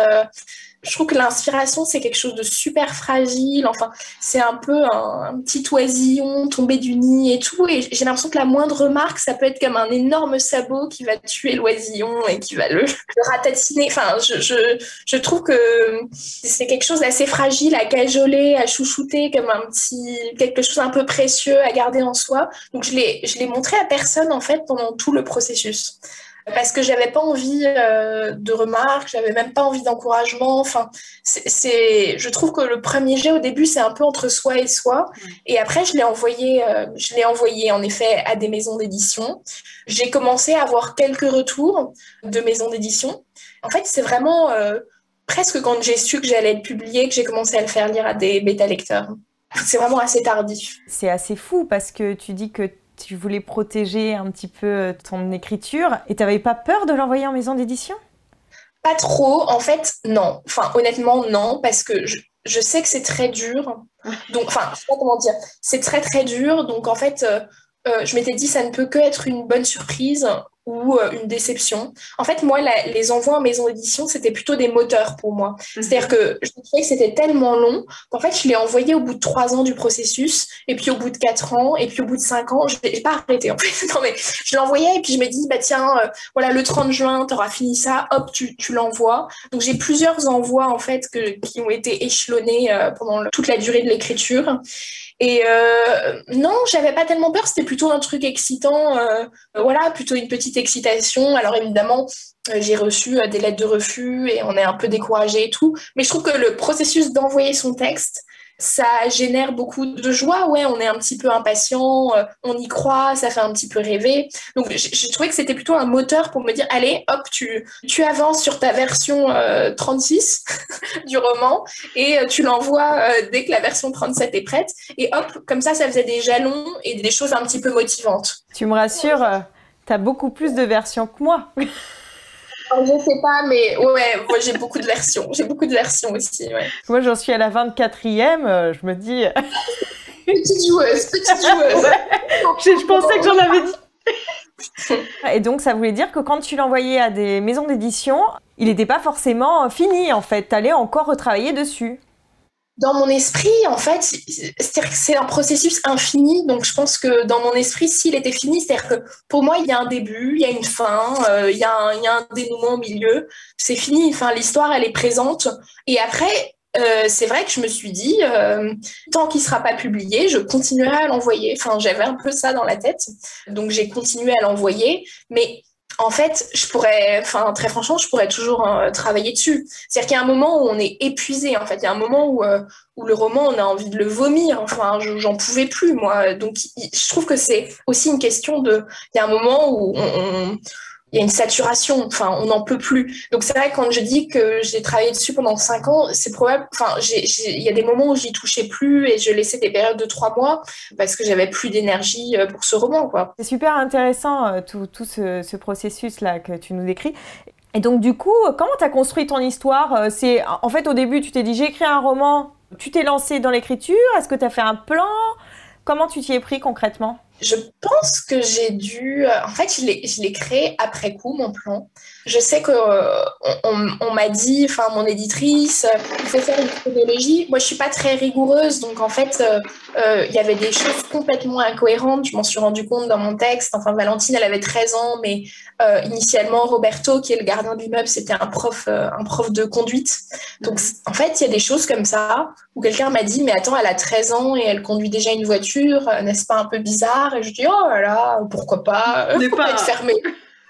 je trouve que l'inspiration, c'est quelque chose de super fragile. Enfin, c'est un peu un, petit oisillon tombé du nid et tout. Et j'ai l'impression que la moindre remarque, ça peut être comme un énorme sabot qui va tuer l'oisillon et qui va le, ratatiner. Enfin, je, je, je, trouve que c'est quelque chose d'assez fragile à cajoler, à chouchouter, comme un petit, quelque chose un peu précieux à garder en soi. Donc, je l'ai, je l'ai montré à personne, en fait, pendant tout le processus parce que j'avais pas envie euh, de remarques, j'avais même pas envie d'encouragement. Enfin, c'est, je trouve que le premier jet au début c'est un peu entre soi et soi, et après je l'ai envoyé, euh, je l'ai envoyé en effet à des maisons d'édition. J'ai commencé à avoir quelques retours de maisons d'édition. En fait, c'est vraiment euh, presque quand j'ai su que j'allais être publiée que j'ai commencé à le faire lire à des bêta-lecteurs. C'est vraiment assez tardif. C'est assez fou parce que tu dis que tu voulais protéger un petit peu ton écriture et tu n'avais pas peur de l'envoyer en maison d'édition? Pas trop, en fait, non. Enfin, honnêtement, non, parce que je, sais que c'est très dur. Donc, enfin, je sais pas comment dire. C'est très très dur. Donc, en fait, euh, euh, je m'étais dit, ça ne peut que être une bonne surprise ou euh, une déception. En fait, moi, les envois en maison d'édition, c'était plutôt des moteurs pour moi. Mhm. C'est-à-dire que je trouvais que c'était tellement long qu'en fait, je l'ai envoyé au bout de trois ans du processus, et puis au bout de quatre ans, et puis au bout de cinq ans, je n'ai pas arrêté en fait. non, mais je l'envoyais et puis je me dis, bah tiens, euh, voilà, le 30 juin, tu auras fini ça, hop, tu, tu l'envoies. Donc j'ai plusieurs envois en fait que, qui ont été échelonnés pendant toute la durée de l'écriture. Et euh, non, j'avais pas tellement peur, c'était plutôt un truc excitant, euh, voilà, plutôt une petite excitation. Alors évidemment, euh, j'ai reçu des lettres de refus et on est un peu découragé et tout, mais je trouve que le processus d'envoyer son texte, ça génère beaucoup de joie. Ouais, on est un petit peu impatient, euh, on y croit, ça fait un petit peu rêver. Donc, j'ai trouvé que c'était plutôt un moteur pour me dire, allez, hop, tu, tu avances sur ta version 36 euh, du roman et euh, tu l'envoies dès que la version 37 est prête. Et hop, comme ça, ça faisait des jalons et des choses un petit peu motivantes. Tu me rassures, tu as beaucoup plus de versions que moi. Je sais pas, mais ouais, moi j'ai beaucoup de versions. J'ai beaucoup de versions aussi. Ouais. Moi j'en suis à la 24e, euh, je me dis. petite joueuse, petite joueuse. je, pensais que j'en avais dit. Et donc ça voulait dire que quand tu l'envoyais à des maisons d'édition, il n'était pas forcément fini en fait. Tu allais encore retravailler dessus dans mon esprit, en fait, c'est un processus infini. Donc, je pense que dans mon esprit, s'il était fini, c'est-à-dire que pour moi, il y a un début, il y a une fin, euh, il, y a un, dénouement au milieu. C'est fini. Enfin, l'histoire, elle est présente. Et après, euh, c'est vrai que je me suis dit, euh, tant qu'il ne sera pas publié, je continuerai à l'envoyer. Enfin, j'avais un peu ça dans la tête. Donc, j'ai continué à l'envoyer. Mais en fait, je pourrais, enfin très franchement, je pourrais toujours hein, travailler dessus. C'est-à-dire qu'il y a un moment où on est épuisé. En fait, il y a un moment où, euh, où le roman, on a envie de le vomir. Enfin, j'en pouvais plus moi. Donc, je trouve que c'est aussi une question de. Il y a un moment où on il y a une saturation, enfin, on n'en peut plus. Donc c'est vrai quand je dis que j'ai travaillé dessus pendant cinq ans, c'est probable, enfin, il y a des moments où j'y touchais plus et je laissais des périodes de trois mois parce que j'avais plus d'énergie euh, pour ce roman, quoi. C'est super intéressant euh, tout, ce processus-là que tu nous décris. Et donc du coup, comment tu as construit ton histoire euh, C'est En fait, au début, tu t'es dit, j'ai écrit un roman, tu t'es lancé dans l'écriture, est-ce que tu as fait un plan? Comment tu t'y es pris concrètement? Je pense que j'ai dû. Euh, en fait, je l'ai créé après coup, mon plan. Je sais qu'on euh, on, m'a dit, enfin, mon éditrice, il faut faire une chronologie. Moi, je suis pas très rigoureuse, donc en fait, euh, il y avait des choses complètement incohérentes. Je m'en suis rendu compte dans mon texte. Enfin, Valentine, elle avait 13 ans, mais initialement, Roberto, qui est le gardien de l'immeuble, c'était un prof, un prof de conduite. Donc, en fait, il y a des choses comme ça où quelqu'un m'a dit, mais attends, elle a 13 ans et elle conduit déjà une voiture, n'est-ce pas un peu bizarre? Et je dis oh là pourquoi pas? Pas être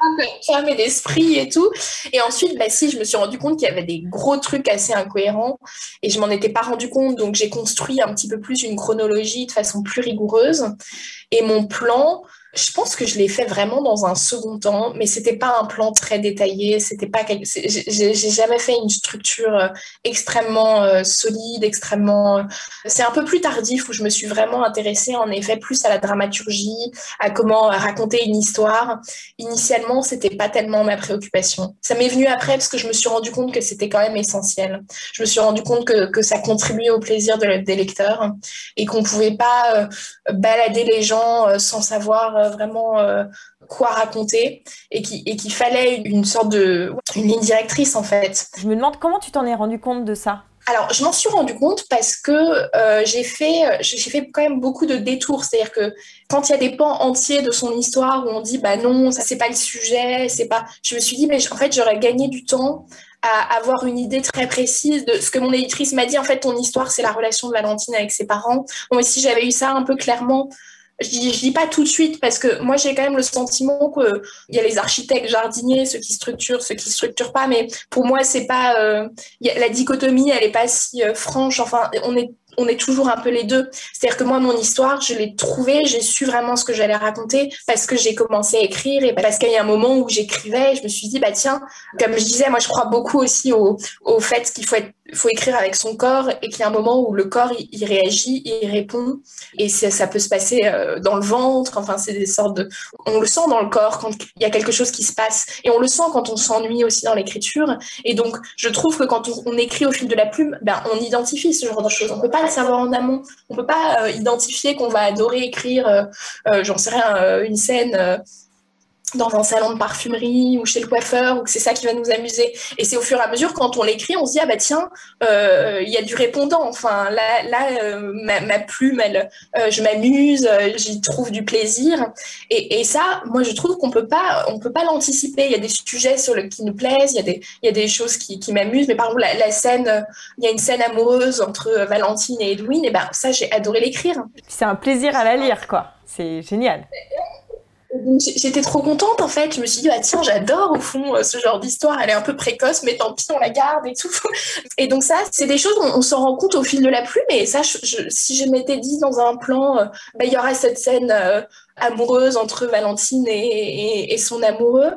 fermé fermé d'esprit et tout. Et ensuite bah si je me suis rendu compte qu'il y avait des gros trucs assez incohérents et je m'en étais pas rendu compte. Donc j'ai construit un petit peu plus une chronologie de façon plus rigoureuse. Et mon plan je pense que je l'ai fait vraiment dans un second temps, mais c'était pas un plan très détaillé. C'était pas quelque... j'ai jamais fait une structure euh, extrêmement euh, solide, extrêmement. Euh, c'est un peu plus tardif où je me suis vraiment intéressée en effet plus à la dramaturgie, à comment raconter une histoire. Initialement, c'était pas tellement ma préoccupation. Ça m'est venu après parce que je me suis rendu compte que c'était quand même essentiel. Je me suis rendu compte que, que ça contribuait au plaisir de, des lecteurs et qu'on pouvait pas balader les gens sans savoir vraiment euh, quoi raconter et qu'il fallait une sorte de une ligne directrice en fait. Je me demande comment tu t'en es rendu compte de ça alors, je m'en suis rendu compte parce que euh, j'ai fait, j'ai fait quand même beaucoup de détours. C'est-à-dire que quand il y a des pans entiers de son histoire où on dit, bah non, ça c'est pas le sujet, c'est pas. Je me suis dit, mais en fait, j'aurais gagné du temps à avoir une idée très précise de ce que mon éditrice m'a dit. En fait, ton histoire, c'est la relation de Valentine avec ses parents. Bon, et si j'avais eu ça un peu clairement je dis, dis pas tout de suite parce que moi j'ai quand même le sentiment qu'il y a les architectes jardiniers, ceux qui structurent, ceux qui structurent pas, mais pour moi c'est pas euh, la dichotomie, elle est pas si euh, franche. Enfin, on est on est toujours un peu les deux. C'est-à-dire que moi, mon histoire, je l'ai trouvée, j'ai su vraiment ce que j'allais raconter parce que j'ai commencé à écrire et parce qu'il y a un moment où j'écrivais, je me suis dit, bah tiens, comme je disais, moi, je crois beaucoup aussi au, au fait qu'il faut faut écrire avec son corps et qu'il y a un moment où le corps il, réagit, il répond et ça peut se passer euh, dans le ventre. Enfin, c'est des sortes de, on le sent dans le corps quand il y a quelque chose qui se passe et on le sent quand on s'ennuie aussi dans l'écriture. Et donc, je trouve que quand on, écrit au fil de la plume, ben on identifie ce genre de choses. On peut pas le savoir en amont. On peut pas euh, identifier qu'on va adorer écrire, euh, j'en sais rien, une scène dans un salon de parfumerie ou chez le coiffeur ou que c'est ça qui va nous amuser. Et c'est au fur et à mesure, quand on l'écrit, on se dit, ah bah tiens, euh, il y a du répondant. Enfin, là, là euh, ma, plume, elle, euh, je m'amuse, j'y trouve du plaisir. Et, et, ça, moi, je trouve qu'on peut pas, on peut pas l'anticiper. Il y a des sujets sur le, qui nous plaisent, il y a des, y a des choses qui, qui m'amusent. Mais par exemple, la, la scène, il y a une scène amoureuse entre Valentine et Edwin, et ben ça, j'ai adoré l'écrire. C'est un plaisir à la lire, quoi. C'est génial. J'étais trop contente en fait. Je me suis dit, ah, tiens, j'adore au fond euh, ce genre d'histoire. Elle est un peu précoce, mais tant pis, on la garde et tout. Et donc, ça, c'est des choses, on, on s'en rend compte au fil de la plume. Et ça, si je m'étais dit dans un plan, euh, bah, il y aurait cette scène euh, amoureuse entre Valentine et son amoureux,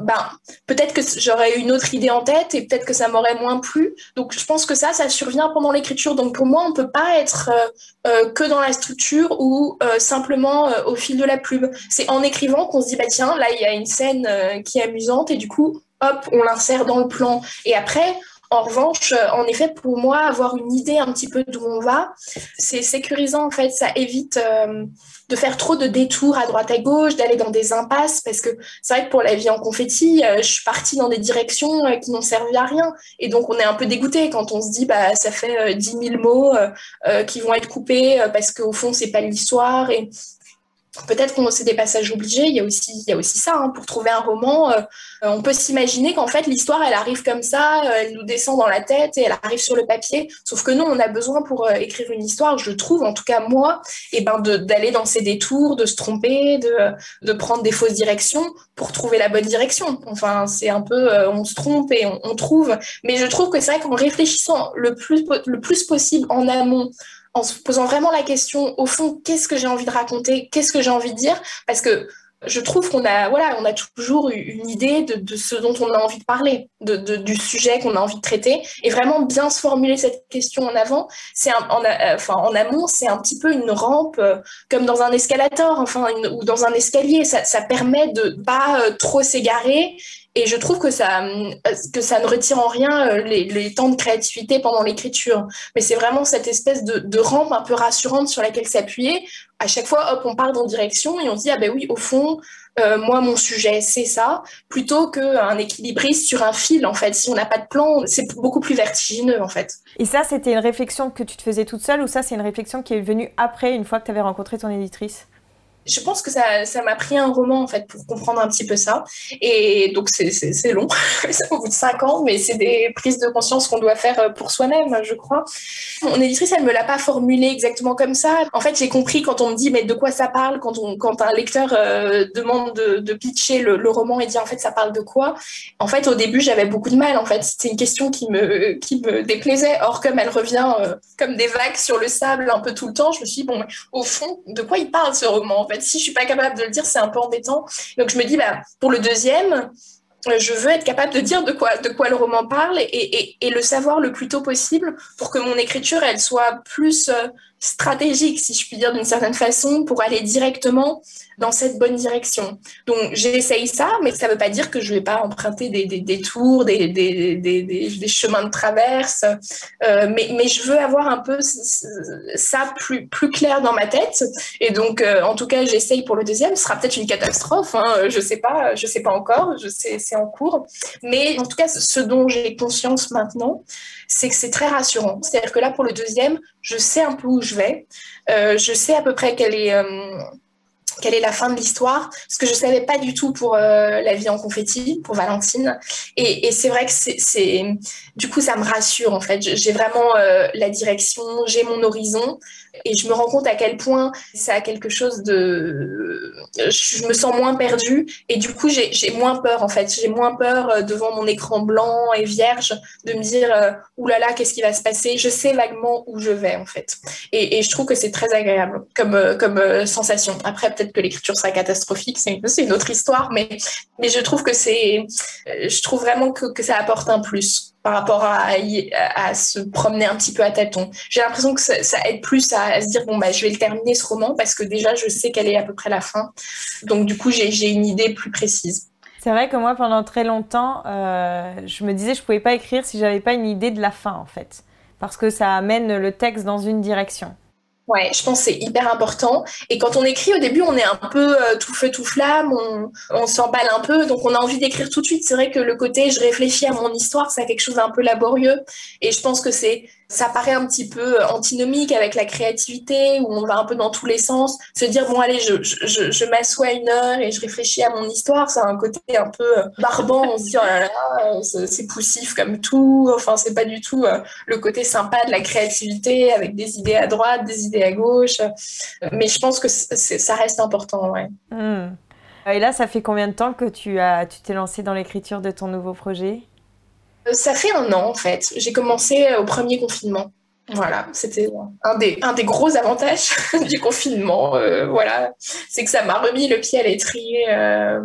ben, peut-être que j'aurais une autre idée en tête et peut-être que ça m'aurait moins plu. Donc, je pense que ça, ça survient pendant l'écriture. Donc, pour moi, on peut pas être euh, euh, que dans la structure ou euh, simplement au fil de la plume. C'est en écrivant qu'on se dit, bah tiens, là, il y a une scène qui est amusante et du coup, hop, on l'insère dans le plan. Et après, en revanche, en effet, pour moi, avoir une idée un petit peu d'où on va, c'est sécurisant en fait. Ça évite de faire trop de détours à droite à gauche, d'aller dans des impasses, parce que c'est vrai que pour la vie en confetti, euh, je suis partie dans des directions euh, qui n'ont servi à rien. Et donc, on est un peu dégoûté quand on se dit, bah, ça fait 10 euh, 000 mots qui vont être coupés parce qu'au fond, c'est pas l'histoire. Peut-être qu'on c'est des passages obligés. Il y a aussi, il y a aussi ça. Hein. pour trouver un roman, euh, on peut s'imaginer qu'en fait l'histoire, elle arrive comme ça, euh, elle nous descend dans la tête et elle arrive sur le papier. Sauf que non, on a besoin pour euh, écrire une histoire, je trouve, en tout cas moi, eh ben d'aller dans ces détours, de se tromper, de, de prendre des fausses directions pour trouver la bonne direction. Enfin, c'est un peu, on se trompe et on, on trouve. Mais je trouve que c'est vrai qu'en réfléchissant le plus le plus possible en amont en se posant vraiment la question, au fond, qu'est-ce que j'ai envie de raconter, qu'est-ce que j'ai envie de dire, parce que je trouve qu'on a, voilà, on a toujours une idée de, ce dont on a envie de parler, du sujet qu'on a envie de traiter, et vraiment bien se formuler cette question en avant, c'est en, enfin, en amont, c'est un petit peu une rampe, euh, comme dans un escalator, enfin, ou dans un escalier, ça, ça permet de pas euh, trop s'égarer et je trouve que ça, que ça ne retire en rien euh, les, temps de créativité pendant l'écriture. Mais c'est vraiment cette espèce de, de, rampe un peu rassurante sur laquelle s'appuyer. À chaque fois, hop, on part dans direction et on se dit, ah ben oui, au fond, euh, moi, mon sujet, c'est ça, plutôt qu'un équilibriste sur un fil, en fait. Si on n'a pas de plan, c'est beaucoup plus vertigineux, en fait. Et ça, c'était une réflexion que tu te faisais toute seule ou ça, c'est une réflexion qui est venue après, une fois que tu avais rencontré ton éditrice? Je pense que ça, ça m'a pris un roman en fait pour comprendre un petit peu ça. Et donc c'est long, au bout de cinq ans, mais c'est des prises de conscience qu'on doit faire euh, pour soi-même, je crois. Mon éditrice, elle me l'a pas formulé exactement comme ça. En fait, j'ai compris quand on me dit mais de quoi ça parle, quand on, quand un lecteur euh, demande de, pitcher le, roman et dit en fait ça parle de quoi? En fait, au début, j'avais beaucoup de mal. En fait, c'était une question qui me qui me déplaisait. Or comme elle revient euh, comme des vagues sur le sable un peu tout le temps, je me suis dit bon, au fond, de quoi il parle ce roman si je suis pas capable de le dire, c'est un peu embêtant. Donc je me dis, bah, pour le deuxième, euh, je veux être capable de dire de quoi, le roman parle et le savoir le plus tôt possible pour que mon écriture, elle soit plus euh, stratégique, si je puis dire d'une certaine façon, pour aller directement dans cette bonne direction. Donc j'essaye ça, mais ça ne veut pas dire que je ne vais pas emprunter des, des, des tours, des, des, chemins de traverse, euh, mais, mais je veux avoir un peu ça plus, plus clair dans ma tête. Et donc, euh, en tout cas, j'essaye pour le deuxième. Ce sera peut-être une catastrophe, hein, je ne sais pas, je sais pas encore, c'est en cours. Mais en tout cas, ce dont j'ai conscience maintenant, c'est que c'est très rassurant. C'est-à-dire que là, pour le deuxième, je sais un peu où je euh, je sais à peu près quelle est quelle est la fin de l'histoire, ce que je savais pas du tout pour la vie en confetti, pour Valentine. Et, c'est vrai que c'est, du coup, ça me rassure en fait. J'ai vraiment la direction, j'ai mon horizon et je me rends compte à quel point ça a quelque chose de... Je me sens moins perdue et du coup j'ai moins peur en fait. J'ai moins peur euh, devant mon écran blanc et vierge de me dire euh, oulala qu'est-ce qui va se passer? Je sais vaguement où je vais en fait. Et, je trouve que c'est très agréable comme, euh, comme sensation. Après peut-être que l'écriture sera catastrophique, c'est une autre histoire, mais, je trouve que c'est... Je trouve vraiment que, que ça apporte un plus par rapport à, se promener un petit peu à tâtons. J'ai l'impression que ça, aide plus à, se dire bon bah je vais le terminer ce roman parce que déjà je sais quelle est à peu près la fin. Donc du coup j'ai une idée plus précise. C'est vrai que moi pendant très longtemps euh, je me disais je pouvais pas écrire si j'avais pas une idée de la fin en fait parce que ça amène le texte dans une direction. Ouais, je pense que c'est hyper important. Et quand on écrit, au début, on est un peu euh, tout feu, tout flamme, on, on s'emballe un peu, donc on a envie d'écrire tout de suite. C'est vrai que le côté je réfléchis à mon histoire, c'est quelque chose d'un peu laborieux. Et je pense que c'est ça paraît un petit peu euh, antinomique avec la créativité, où on va un peu dans tous les sens. Se dire, bon, allez, je, je, je m'assois une heure et je réfléchis à mon histoire, ça a un côté un peu euh, barbant. On se dit, oh là là, c'est poussif comme tout. Enfin, c'est pas du tout le côté sympa de la créativité avec des idées à droite, des idées à gauche. Mais je pense que ça reste important, ouais. Hmm. Et là, ça fait combien de temps que tu as, tu t'es lancé dans l'écriture de ton nouveau projet? euh, Ça fait un an, en fait. J'ai commencé euh, au premier confinement. Voilà, c'était un des, un des gros avantages du confinement. Euh, voilà, c'est que ça m'a remis le pied à l'étrier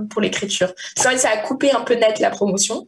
pour l'écriture. Ça, ça a coupé un peu net la promotion.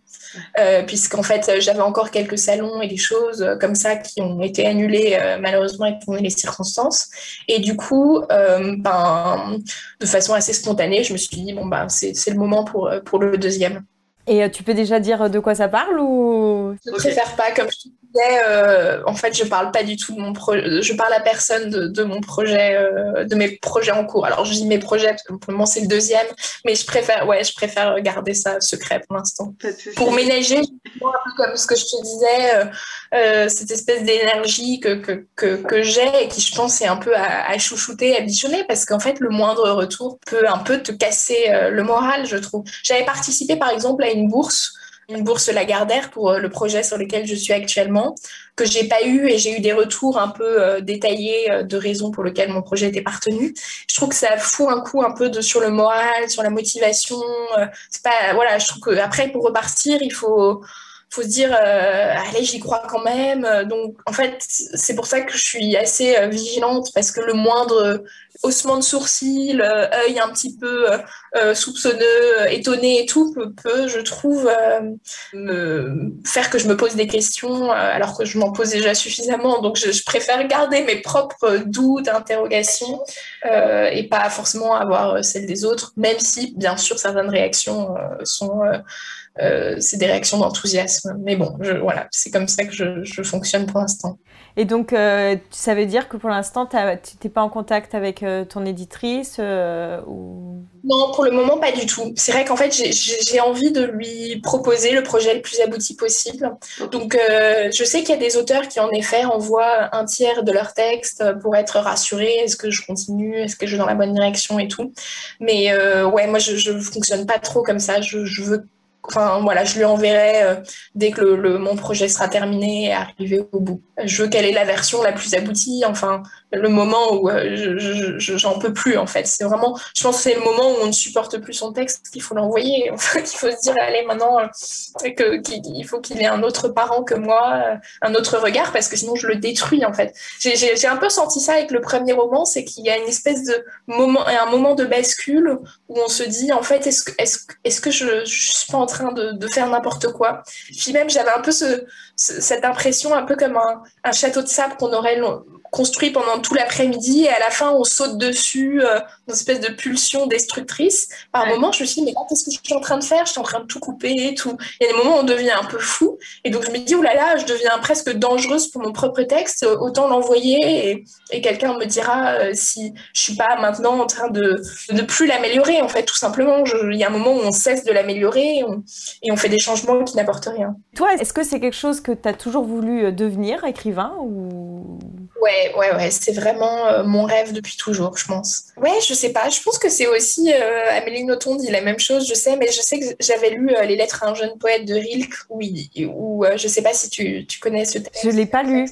Euh, puisqu'en fait j'avais encore quelques salons et des choses comme ça qui ont été annulées euh, malheureusement étant les circonstances. Et du coup, euh, ben, de façon assez spontanée, je me suis dit bon ben c'est le moment pour, pour le deuxième. Et tu peux déjà dire de quoi ça parle ou? Je préfère pas, comme je euh, en fait, je parle pas du tout de mon projet. Je parle à personne de, mon projet, euh, de mes projets en cours. Alors, je dis mes projets parce que pour le moment c'est le deuxième, mais je préfère, ouais, je préfère garder ça secret pour l'instant. Pour ménager, un peu comme ce que je te disais, euh, cette espèce d'énergie que, que, que, j'ai et qui, je pense, est un peu à, à chouchouter, à bichonner, parce qu'en fait, le moindre retour peut un peu te casser le moral, je trouve. J'avais participé, par exemple, à une bourse une bourse Lagardère pour euh, le projet sur lequel je suis actuellement, que j'ai pas eu et j'ai eu des retours un peu euh, détaillés euh, de raisons pour lesquelles mon projet était partenu. Je trouve que ça fout un coup un peu de, sur le moral, sur la motivation. C'est pas, voilà, je trouve qu'après, pour repartir, il faut, faut se dire allez j'y crois quand même donc en fait c'est pour ça que je suis assez vigilante parce que le moindre haussement de sourcils, euh, œil un petit peu euh, euh, soupçonneux, étonné et tout, peut, je trouve, me faire que je me pose des questions alors que je m'en pose déjà suffisamment. Donc, je, préfère garder mes propres doutes, interrogations et pas forcément avoir celles des autres, même si, bien sûr, certaines réactions sont... c'est des réactions d'enthousiasme. Mais bon, je, voilà, c'est comme ça que je, je fonctionne pour l'instant. Et donc, euh, ça veut dire que pour l'instant, tu n'es pas en contact avec euh, ton éditrice euh, ou... Non, pour le moment, pas du tout. C'est vrai qu'en fait, j'ai envie de lui proposer le projet le plus abouti possible. Donc, je sais qu'il y a des auteurs qui, en effet, envoient un tiers de leur texte pour être rassurés. Est-ce que je continue? Est-ce que je vais dans la bonne direction et tout? Mais ouais, moi, je ne fonctionne pas trop comme ça. Je, je veux Enfin, voilà, je lui enverrai euh, dès que le, mon projet sera terminé et arrivé au bout. Je veux qu'elle ait la version la plus aboutie, enfin, le moment où euh, je, j'en peux plus, en fait. C'est vraiment, je pense que c'est le moment où on ne supporte plus son texte qu'il faut l'envoyer. Qu'il faut se dire, allez, maintenant, euh, que, qu'il faut qu'il ait un autre parent que moi, un autre regard, parce que sinon je le détruis, en fait. J'ai, un peu senti ça avec le premier roman, c'est qu'il y a une espèce de moment, un moment de bascule où on se dit, en fait, est-ce est-ce, est-ce que je, je suis pas en train de, de faire n'importe quoi? Puis même, j'avais un peu ce, cette impression, un peu comme un, un château de sable qu'on aurait construit pendant tout l'après-midi et à la fin on saute dessus euh, une espèce de pulsion destructrice. Par un moment, je me suis dit mais qu'est-ce que je suis en train de faire? Je suis en train de tout couper, tout. Il y a des moments où on devient un peu fou et donc je me dis oh là là, je deviens presque dangereuse pour mon propre texte. Autant l'envoyer et, et quelqu'un me dira euh, si je suis pas maintenant en train de ne plus l'améliorer en fait tout simplement. il y a un moment où on cesse de l'améliorer et, et on fait des changements qui n'apportent rien. Toi, est-ce que c'est quelque chose que tu as toujours voulu euh, devenir écrivain ou Ouais, ouais, ouais, c'est vraiment euh, mon rêve depuis toujours, je pense. Ouais, je sais pas, je pense que c'est aussi euh, Amélie Nothomb dit la même chose, je sais, mais je sais que j'avais lu euh, Les Lettres à un jeune poète de Rilke, oui, ou je sais pas si tu, tu connais ce texte. Je l'ai pas lu.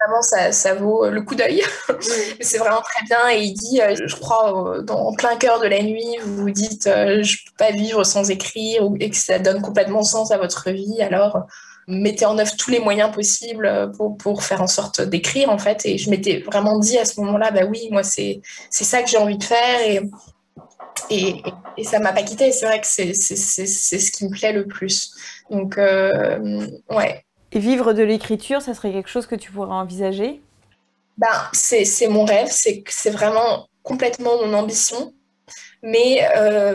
Vraiment, ça, ça vaut le coup d'œil. c'est vraiment très bien. Et il dit, je crois, dans, en plein cœur de la nuit, vous vous dites, je peux pas vivre sans écrire, et que ça donne complètement sens à votre vie, alors mettais en œuvre tous les moyens possibles pour, pour faire en sorte d'écrire, en fait. Et je m'étais vraiment dit à ce moment-là, bah oui, moi, c'est ça que j'ai envie de faire. Et, et, et ça m'a pas quitté. C'est vrai que c'est ce qui me plaît le plus. Donc, euh, ouais. Et vivre de l'écriture, ça serait quelque chose que tu pourrais envisager? Ben, C'est mon rêve, c'est vraiment complètement mon ambition. Mais euh,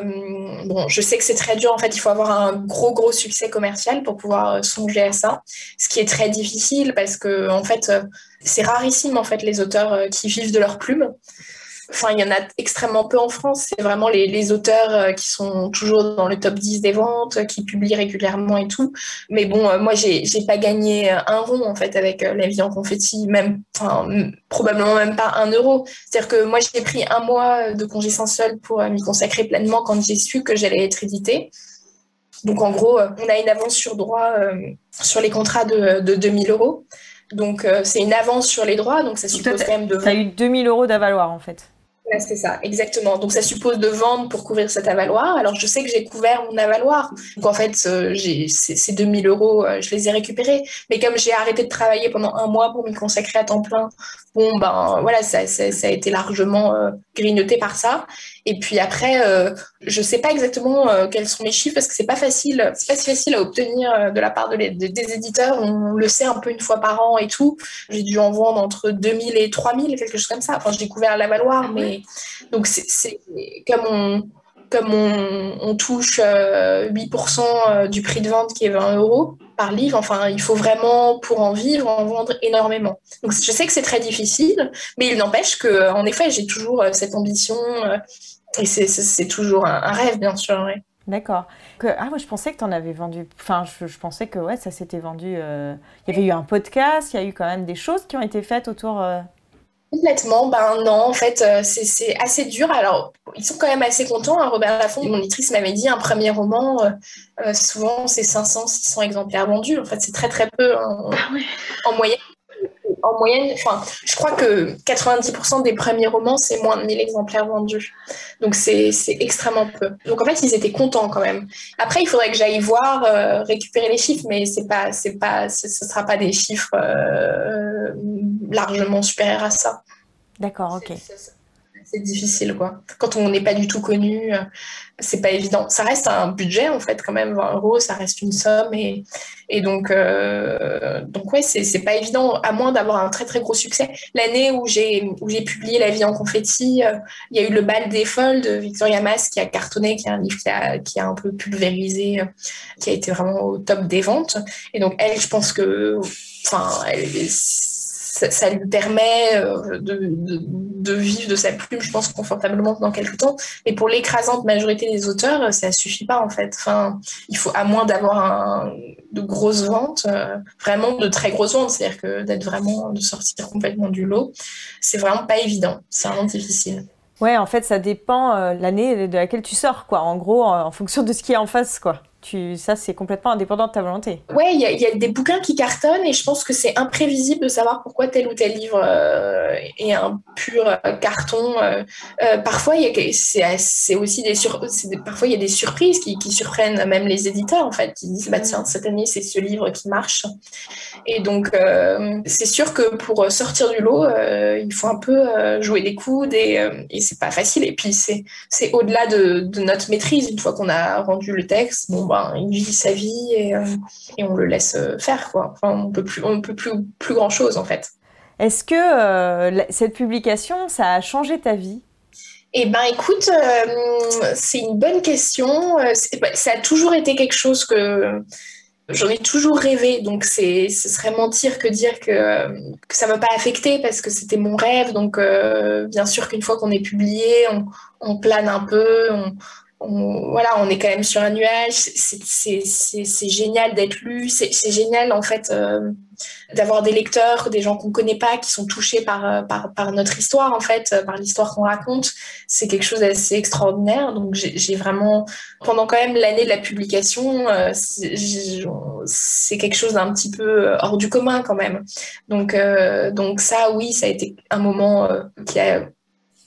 bon, je sais que c'est très dur. En fait, il faut avoir un gros, gros succès commercial pour pouvoir euh, songer à ça. Ce qui est très difficile parce que, en fait, euh, c'est rarissime, en fait, les auteurs qui vivent de leur plume. Enfin, il y en a extrêmement peu en France. C'est vraiment les, les, auteurs euh, qui sont toujours dans le top 10 des ventes, qui publient régulièrement et tout. Mais bon, euh, moi, j'ai, pas gagné un rond, en fait, avec euh, La vie en confetti, même, enfin, probablement même pas un euro. C'est-à-dire que moi, j'ai pris un mois de congé sans solde pour m'y consacrer pleinement quand j'ai su que j'allais être éditée. Donc, en gros, on a une avance sur droit sur les contrats de, de 2000 euros. Donc, c'est une avance sur les droits, donc ça suppose quand même de... Tu as eu 2000 euros d'avaloir, en fait c'est ça, exactement. Donc ça suppose de vendre pour couvrir cet avaloir. Alors je sais que j'ai couvert mon avaloir. Donc en fait, j'ai ces 2000 euros, euh, je les ai récupérés. Mais comme j'ai arrêté de travailler pendant un mois pour m'y consacrer à temps plein, bon ben voilà, ça, a été largement euh, grignoté par ça. Et puis après, je sais pas exactement quels sont mes chiffres parce que c'est pas facile, c'est pas si facile à obtenir de la part de des éditeurs. On le sait un peu une fois par an et tout. J'ai dû en vendre entre 2000 et 3000, quelque chose comme ça. Enfin, j'ai couvert l'avaloir, mais donc, c'est comme on, comme on, touche 8% euh, euh, du prix de vente qui est 20 euros par livre, enfin, il faut vraiment, pour en vivre, en vendre énormément. Donc, je sais que c'est très difficile, mais il n'empêche qu'en effet, j'ai toujours euh, cette ambition et c'est toujours un, rêve, bien sûr. D'accord. Ah, moi, je pensais que tu en avais vendu. Enfin, je, pensais que ouais, ça s'était vendu. Il y avait eu un podcast, il y a eu quand même des choses qui ont été faites autour. Complètement, ben non, en fait, euh, c'est assez dur. Alors, ils sont quand même assez contents. Hein. Robert Laffont, mon éditrice, m'avait dit un premier roman, euh, euh, souvent c'est 500, 600 exemplaires vendus. En fait, c'est très très peu hein. ah en moyenne en moyenne, enfin, je crois que 90% des premiers romans, c'est moins de 1000 exemplaires vendus. Donc, c'est extrêmement peu. Donc, en fait, ils étaient contents quand même. Après, il faudrait que j'aille voir, euh, récupérer les chiffres, mais c'est pas, c'est pas, ce ne sera pas des chiffres euh, largement supérieurs à ça. D'accord, ok c'est difficile quoi. Quand on n'est pas du tout connu, euh, c'est pas évident. Ça reste un budget en fait quand même 20 euros, ça reste une somme et, et donc euh, donc ouais c'est pas évident à moins d'avoir un très très gros succès. L'année où j'ai publié La vie en confetti, euh, il y a eu le bal des folles de Victoria Mass qui a cartonné, qui est un livre qui a, qui a un peu pulvérisé, qui a été vraiment au top des ventes. Et donc elle, je pense que enfin elle, ça, lui permet euh, de, vivre de sa plume, je pense, confortablement pendant quelques temps. Mais pour l'écrasante majorité des auteurs, ça suffit pas, en fait. Enfin, il faut, à moins d'avoir de grosses ventes, euh, vraiment de très grosses ventes, c'est-à-dire que d'être vraiment, de sortir complètement du lot, c'est vraiment pas évident. C'est vraiment difficile. Ouais, en fait, ça dépend euh, l'année de laquelle tu sors, quoi. En gros, en fonction de ce qui est en face, quoi ça, c'est complètement indépendant de ta volonté. Ouais, il y, a des bouquins qui cartonnent et je pense que c'est imprévisible de savoir pourquoi tel ou tel livre euh, est un pur euh, carton. Euh, parfois, c'est aussi des, sur, parfois il y a des surprises qui, surprennent même les éditeurs en fait, qui disent bah tiens cette année c'est ce livre qui marche. Et donc c'est sûr que pour sortir du lot, il faut un peu jouer des coudes et, et c'est pas facile. Et puis c'est au-delà de, de, notre maîtrise une fois qu'on a rendu le texte. Bon, bah, il vit sa vie et, euh, et, on le laisse euh, faire. Quoi. Enfin, on peut plus, on peut plus, plus grand chose en fait. Est-ce que euh, cette publication, ça a changé ta vie? Eh ben, écoute, c'est une bonne question. Bah, ça a toujours été quelque chose que j'en ai toujours rêvé. Donc, c'est, ce serait mentir que dire que, que ça m'a pas affecté parce que c'était mon rêve. Donc, bien sûr qu'une fois qu'on est publié, on, on plane un peu, on, on, voilà, on est quand même sur un nuage. C'est génial d'être lu. C'est génial, en fait, euh, d'avoir des lecteurs, des gens qu'on connaît pas, qui sont touchés par, par, par notre histoire, en fait, par l'histoire qu'on raconte. C'est quelque chose d'assez extraordinaire. Donc, j'ai vraiment, pendant quand même l'année de la publication, c'est quelque chose d'un petit peu hors du commun quand même. Donc, donc ça, oui, ça a été un moment qui a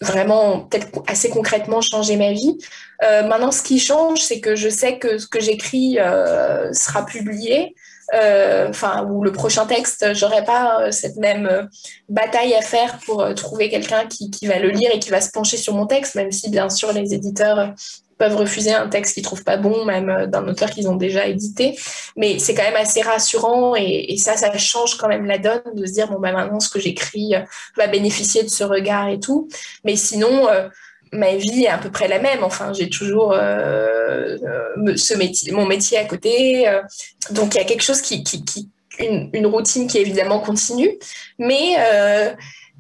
vraiment peut-être assez concrètement changé ma vie. Euh, maintenant, ce qui change, c'est que je sais que ce que j'écris euh, sera publié. Euh, enfin, ou le prochain texte, j'aurai pas cette même bataille à faire pour trouver quelqu'un qui, qui, va le lire et qui va se pencher sur mon texte, même si bien sûr les éditeurs peuvent refuser un texte qu'ils trouvent pas bon, même d'un auteur qu'ils ont déjà édité. Mais c'est quand même assez rassurant et, ça, ça change quand même la donne de se dire bon bah maintenant ce que j'écris va bénéficier de ce regard et tout. Mais sinon ma vie est à peu près la même. Enfin, j'ai toujours ce métier, mon métier à côté. donc, il y a quelque chose qui, une, routine qui évidemment continue. Mais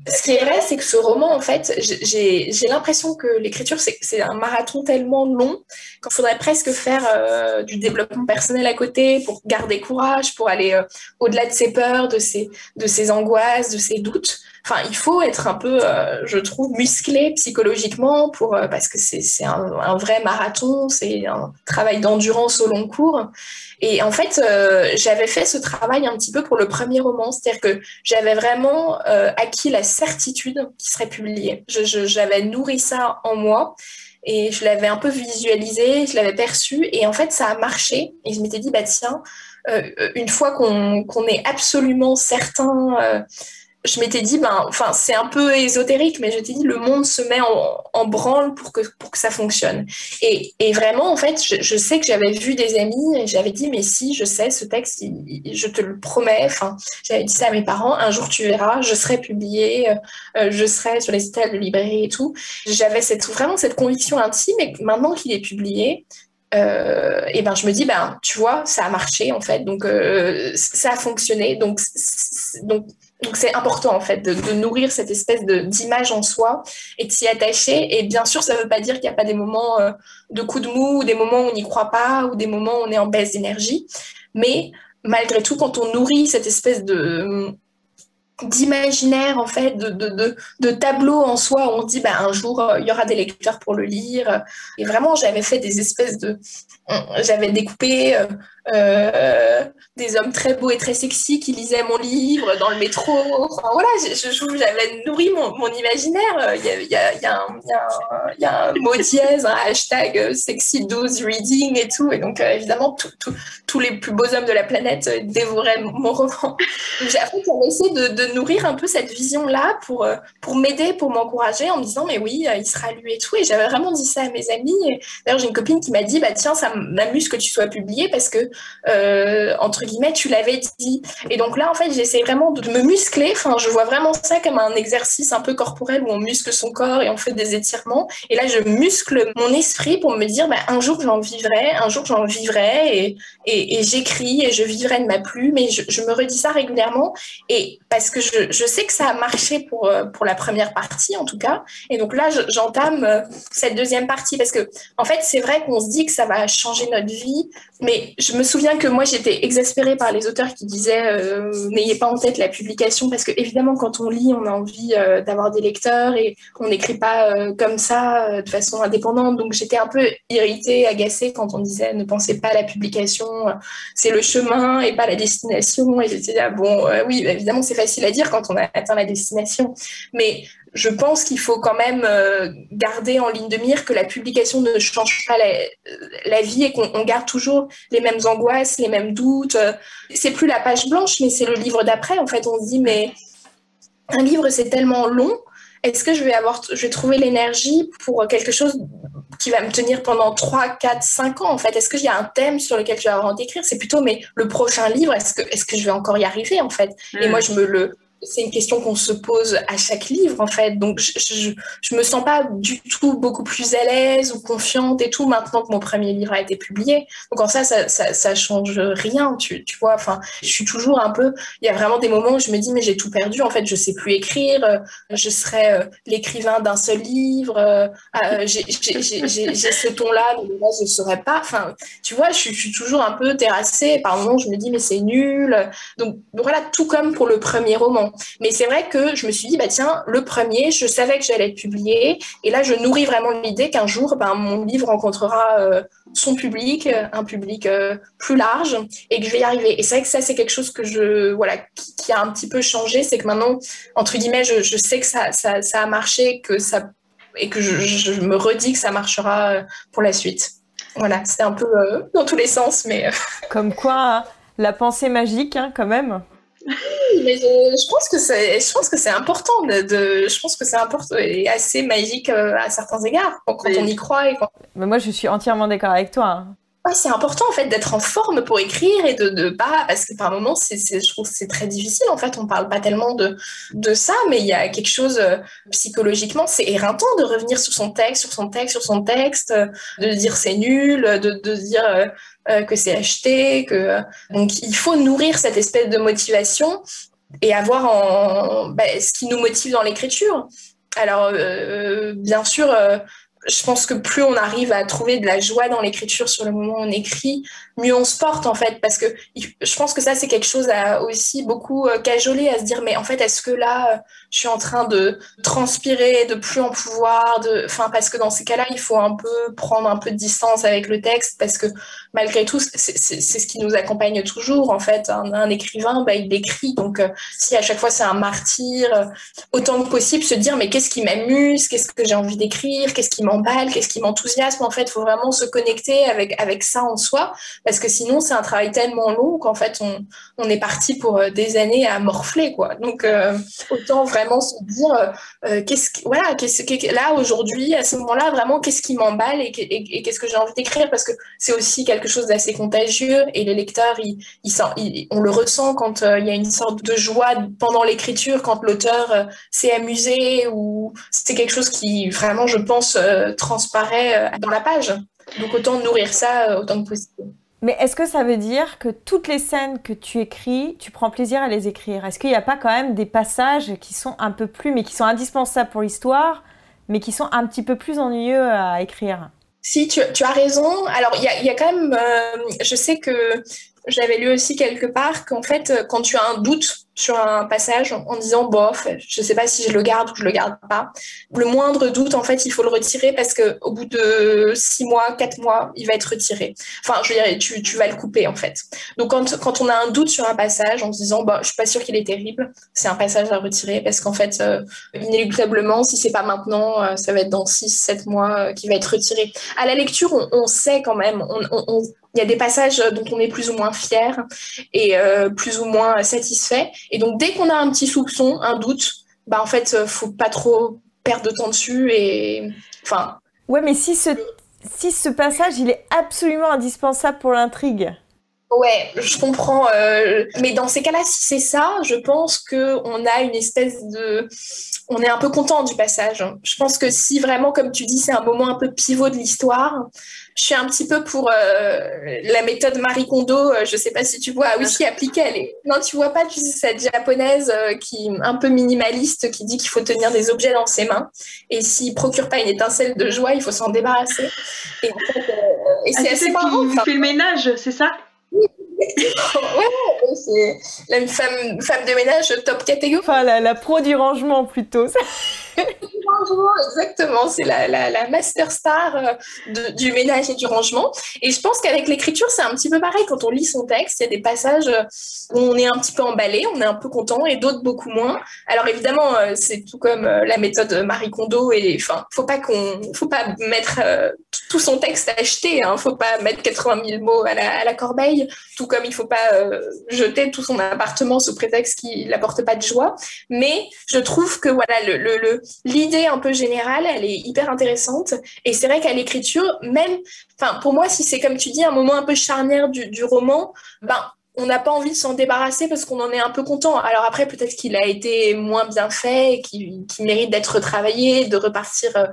ce qui est vrai, c'est que ce roman, en fait, j'ai l'impression que l'écriture, c'est un marathon tellement long qu'il faudrait presque faire euh, du développement personnel à côté pour garder courage, pour aller euh, au-delà de ses peurs, de ses angoisses, de ses doutes. Il faut être un peu, euh, je trouve, musclé psychologiquement pour euh, parce que c'est un, vrai marathon, c'est un travail d'endurance au long cours. Et en fait, euh, j'avais fait ce travail un petit peu pour le premier roman, c'est-à-dire que j'avais vraiment acquis la certitude qu'il serait publié. J'avais nourri ça en moi et je l'avais un peu visualisé, je l'avais perçu et en fait ça a marché. Et je m'étais dit bah tiens, une fois qu'on est absolument certain je m'étais dit, ben, enfin, c'est un peu ésotérique, mais je t'ai dit, le monde se met en, branle pour que, pour que ça fonctionne. Et, et vraiment, en fait, je, sais que j'avais vu des amis et j'avais dit, mais si, je sais, ce texte, je te le promets. Enfin, j'avais dit ça à mes parents, un jour tu verras, je serai publié, euh, je serai sur les sites de librairie et tout. J'avais cette, vraiment cette conviction intime et maintenant qu'il est publié, euh, et ben je me dis ben tu vois ça a marché en fait donc euh, ça a fonctionné donc donc c'est important en fait de, nourrir cette espèce d'image en soi et de s'y attacher. Et bien sûr, ça ne veut pas dire qu'il n'y a pas des moments euh, de coup de mou, ou des moments où on n'y croit pas, ou des moments où on est en baisse d'énergie. Mais malgré tout, quand on nourrit cette espèce de d'imaginaire en fait, de, de, tableau en soi, où on dit bah, un jour euh, il y aura des lecteurs pour le lire. Et vraiment, j'avais fait des espèces de, j'avais découpé euh, euh, des hommes très beaux et très sexy qui lisaient mon livre dans le métro. Enfin, voilà, j'avais nourri mon, mon imaginaire. Il y, a, y a, un, y a un mot dièse, un hashtag euh, sexy 12 reading et tout. Et donc, évidemment, tous les plus beaux hommes de la planète dévoraient mon roman. J'ai essayé de, de, nourrir un peu cette vision-là pour, pour m'aider, pour m'encourager en me disant, mais oui, il sera lu et tout. Et j'avais vraiment dit ça à mes amis. D'ailleurs, j'ai une copine qui m'a dit, bah tiens, ça m'amuse que tu sois publié parce que, euh, entre guillemets, tu l'avais dit. Et donc là, en fait, j'essaie vraiment de me muscler. Enfin, je vois vraiment ça comme un exercice un peu corporel où on muscle son corps et on fait des étirements. Et là, je muscle mon esprit pour me dire, bah, un jour, j'en vivrai, un jour, j'en vivrai et, et, j'écris et je vivrai de ma plume. Et je, me redis ça régulièrement. Et parce que je, je, sais que ça a marché pour, euh, pour la première partie, en tout cas. Et donc là, j'entame euh, cette deuxième partie parce que, en fait, c'est vrai qu'on se dit que ça va changer notre vie. Mais je me souviens que moi, j'étais exaspérée par les auteurs qui disaient euh, n'ayez pas en tête la publication, parce que évidemment, quand on lit, on a envie euh, d'avoir des lecteurs et on n'écrit pas euh, comme ça, de façon indépendante. Donc, j'étais un peu irritée, agacée quand on disait ne pensez pas à la publication, c'est le chemin et pas la destination. Et j'étais là, bon, oui, évidemment, c'est facile à dire quand on a atteint la destination. Mais je pense qu'il faut quand même euh, garder en ligne de mire que la publication ne change pas la, vie et qu'on garde toujours les mêmes angoisses, les mêmes doutes. C'est plus la page blanche, mais c'est le livre d'après. En fait, on se dit, mais un livre, c'est tellement long. Est-ce que je vais avoir, je vais trouver l'énergie pour quelque chose qui va me tenir pendant 3, 4, 5 ans en fait? Est-ce qu'il y a un thème sur lequel je vais avoir d'écrire? C'est plutôt, mais le prochain livre, est-ce que, est -ce que je vais encore y arriver en fait? Et hmm. moi, je me le c'est une question qu'on se pose à chaque livre en fait. Donc je, je, je, me sens pas du tout beaucoup plus à l'aise ou confiante et tout maintenant que mon premier livre a été publié. Donc en ça, ça, ça, ça change rien, tu, tu vois. Enfin, je suis toujours un peu. Il y a vraiment des moments où je me dis mais j'ai tout perdu. En fait, je sais plus écrire. Euh, je serais euh, l'écrivain d'un seul livre. Euh, j'ai ce ton-là, mais là je saurais pas. Enfin, tu vois, je suis, toujours un peu terrassée. Par moments, je me dis mais c'est nul. Donc voilà, tout comme pour le premier roman. Mais c'est vrai que je me suis dit, bah tiens, le premier, je savais que j'allais être publié. Et là, je nourris vraiment l'idée qu'un jour, ben, mon livre rencontrera euh, son public, un public euh, plus large, et que je vais y arriver. Et c'est vrai que ça, c'est quelque chose que je, voilà, qui, a un petit peu changé. C'est que maintenant, entre guillemets, je, sais que ça, ça, a marché, que ça, et que je, me redis que ça marchera euh, pour la suite. Voilà, c'est un peu dans tous les sens, mais. Comme quoi, hein, la pensée magique, hein, quand même mais je, pense que c'est, je pense que c'est important de, je pense que c'est important et assez magique euh, à certains égards quand, on y croit. Et Mais moi, je suis entièrement d'accord avec toi. Hein. C'est important en fait d'être en forme pour écrire et de, de pas parce que par moments c'est, je trouve que c'est très difficile en fait on parle pas tellement de, de ça mais il y a quelque chose euh, psychologiquement c'est éreintant de revenir sur son texte sur son texte sur son texte de dire c'est nul de, de dire euh, euh, que c'est acheté, que donc il faut nourrir cette espèce de motivation et avoir en bah, ce qui nous motive dans l'écriture. Alors euh, bien sûr, euh, je pense que plus on arrive à trouver de la joie dans l'écriture sur le moment où on écrit, mieux on se porte en fait. Parce que je pense que ça, c'est quelque chose à aussi beaucoup cajoler, à se dire, mais en fait, est-ce que là, je suis en train de transpirer, de plus en pouvoir, de, parce que dans ces cas-là, il faut un peu prendre un peu de distance avec le texte, parce que malgré tout, c'est ce qui nous accompagne toujours, en fait. Un, écrivain, bah, il écrit, donc euh, si à chaque fois c'est un martyr, euh, autant que possible se dire, mais qu'est-ce qui m'amuse, qu'est-ce que j'ai envie d'écrire, qu'est-ce qui m'emballe, qu'est-ce qui m'enthousiasme, en fait, il faut vraiment se connecter avec, avec ça en soi, parce que sinon, c'est un travail tellement long qu'en fait, on, on est parti pour euh, des années à morfler, quoi. Donc, autant vraiment vraiment se dire euh, euh, qu'est-ce que, voilà qu'est-ce que là aujourd'hui à ce moment-là vraiment qu'est-ce qui m'emballe et, qu'est-ce que j'ai envie d'écrire? Parce que c'est aussi quelque chose d'assez contagieux et les lecteurs ils, ils, on le ressent quand euh, il y a une sorte de joie pendant l'écriture quand l'auteur s'est amusé ou c'est quelque chose qui vraiment je pense transparaît dans la page donc autant nourrir ça autant que possible. Mais est-ce que ça veut dire que toutes les scènes que tu écris, tu prends plaisir à les écrire? Est-ce qu'il n'y a pas quand même des passages qui sont un peu plus, mais qui sont indispensables pour l'histoire, mais qui sont un petit peu plus ennuyeux à écrire? Si, tu, as raison. Alors, il y a, y a, quand même, euh, je sais que j'avais lu aussi quelque part qu'en fait, quand tu as un doute sur un passage en disant bof, je sais pas si je le garde ou je le garde pas. Le moindre doute, en fait, il faut le retirer parce que au bout de six mois, quatre mois, il va être retiré. Enfin, je veux dire, tu, tu vas le couper en fait. Donc quand, quand on a un doute sur un passage en se disant bah je suis pas sûr qu'il est terrible, c'est un passage à retirer parce qu'en fait euh, inéluctablement, si c'est pas maintenant, euh, ça va être dans six, sept mois euh, qu'il va être retiré. À la lecture, on, on sait quand même, on, on, il y a des passages dont on est plus ou moins fier et euh, plus ou moins satisfait. Et donc, dès qu'on a un petit soupçon, un doute, bah en fait, euh, faut pas trop perdre de temps dessus et enfin. Ouais, mais si ce si ce passage il est absolument indispensable pour l'intrigue. Ouais, je comprends. Euh, mais dans ces cas-là, si c'est ça, je pense que on a une espèce de, on est un peu content du passage. Je pense que si vraiment, comme tu dis, c'est un moment un peu pivot de l'histoire, je suis un petit peu pour euh, la méthode Marie Kondo. Euh, je sais pas si tu vois. Ah oui, si appliquée, elle est. Non, tu vois pas. Tu sais cette japonaise qui un peu minimaliste, qui dit qu'il faut tenir des objets dans ses mains et s'il procure pas une étincelle de joie, il faut s'en débarrasser. Et, en fait, et c'est ah, assez marrant. Qui fait le ménage, c'est ça? Ouais, c'est la femme, femme de ménage top catégorie. Enfin, la, la pro du rangement plutôt. exactement. C'est la, la, master star euh, du ménage et du rangement. Et je pense qu'avec l'écriture, c'est un petit peu pareil. Quand on lit son texte, il y a des passages où on est un petit peu emballé, on est un peu content, et d'autres beaucoup moins. Alors évidemment, euh, c'est tout comme euh, la méthode Marie Kondo. Et enfin, faut pas qu'on, faut pas mettre tout son texte acheté. Hein, faut pas mettre 80 000 mots à la, corbeille. Tout comme il faut pas jeter tout son appartement sous prétexte qu'il n'apporte pas de joie. Mais je trouve que voilà, le, le l'idée un peu générale, elle est hyper intéressante. Et c'est vrai qu'à l'écriture, même, enfin, pour moi, si c'est comme tu dis, un moment un peu charnière du, roman, ben, on n'a pas envie de s'en débarrasser parce qu'on en est un peu content. Alors après, peut-être qu'il a été moins bien fait, qu'il mérite d'être retravaillé, de repartir euh,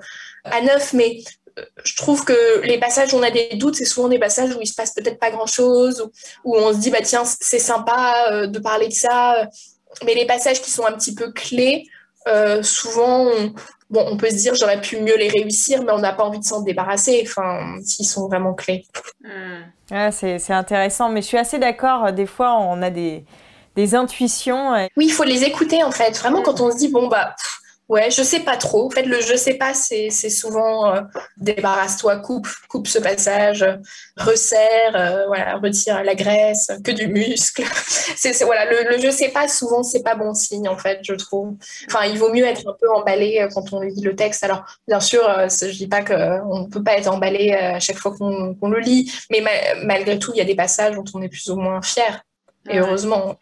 à neuf, mais euh, je trouve que les passages où on a des doutes, c'est souvent des passages où il se passe peut-être pas grand-chose, où, on se dit, bah tiens, c'est sympa euh, de parler de ça, mais les passages qui sont un petit peu clés, souvent, on, bon, on peut se dire, j'aurais pu mieux les réussir, mais on n'a pas envie de s'en débarrasser, enfin, s'ils sont vraiment clés. Hmm. Ah, c'est intéressant, mais je suis assez d'accord. Des fois, on a des, des intuitions. Oui, il faut les écouter en fait. Vraiment, quand on se dit, bon, bah, Ouais, je sais pas trop. En fait, le je sais pas, c'est souvent euh, débarrasse-toi, coupe, coupe ce passage, resserre, euh, voilà, retire la graisse, que du muscle. c'est voilà, le, le, je sais pas, souvent, c'est pas bon signe, en fait, je trouve. Enfin, il vaut mieux être un peu emballé euh, quand on lit le texte. Alors, bien sûr, je dis pas qu'on ne peut pas être emballé à chaque fois qu'on le lit, mais malgré tout, il y a des passages dont on est plus ou moins fier. Et heureusement.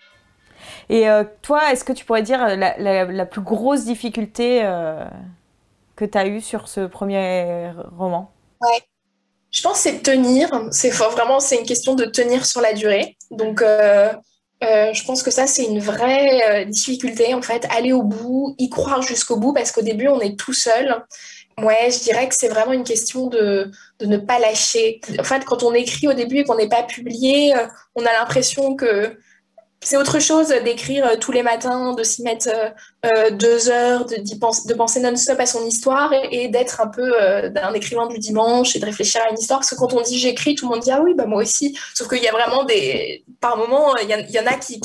Et euh, toi, est-ce que tu pourrais dire la, la, plus grosse difficulté euh, que tu as eue sur ce premier roman? Ouais. Je pense que c'est tenir. C'est vraiment c'est une question de tenir sur la durée. Donc euh, je pense que ça c'est une vraie difficulté en fait, aller au bout, y croire jusqu'au bout parce qu'au début on est tout seul. Ouais, je dirais que c'est vraiment une question de, ne pas lâcher. En fait, quand on écrit au début et qu'on n'est pas publié, on a l'impression que c'est autre chose d'écrire euh, tous les matins, de s'y mettre euh, euh, deux heures, de, penser non-stop à son histoire et, d'être un peu un écrivain du dimanche et de réfléchir à une histoire. Parce que quand on dit j'écris, tout le monde dit ah oui, bah moi aussi. Sauf qu'il y a vraiment des. Par moments, il y, en a qui,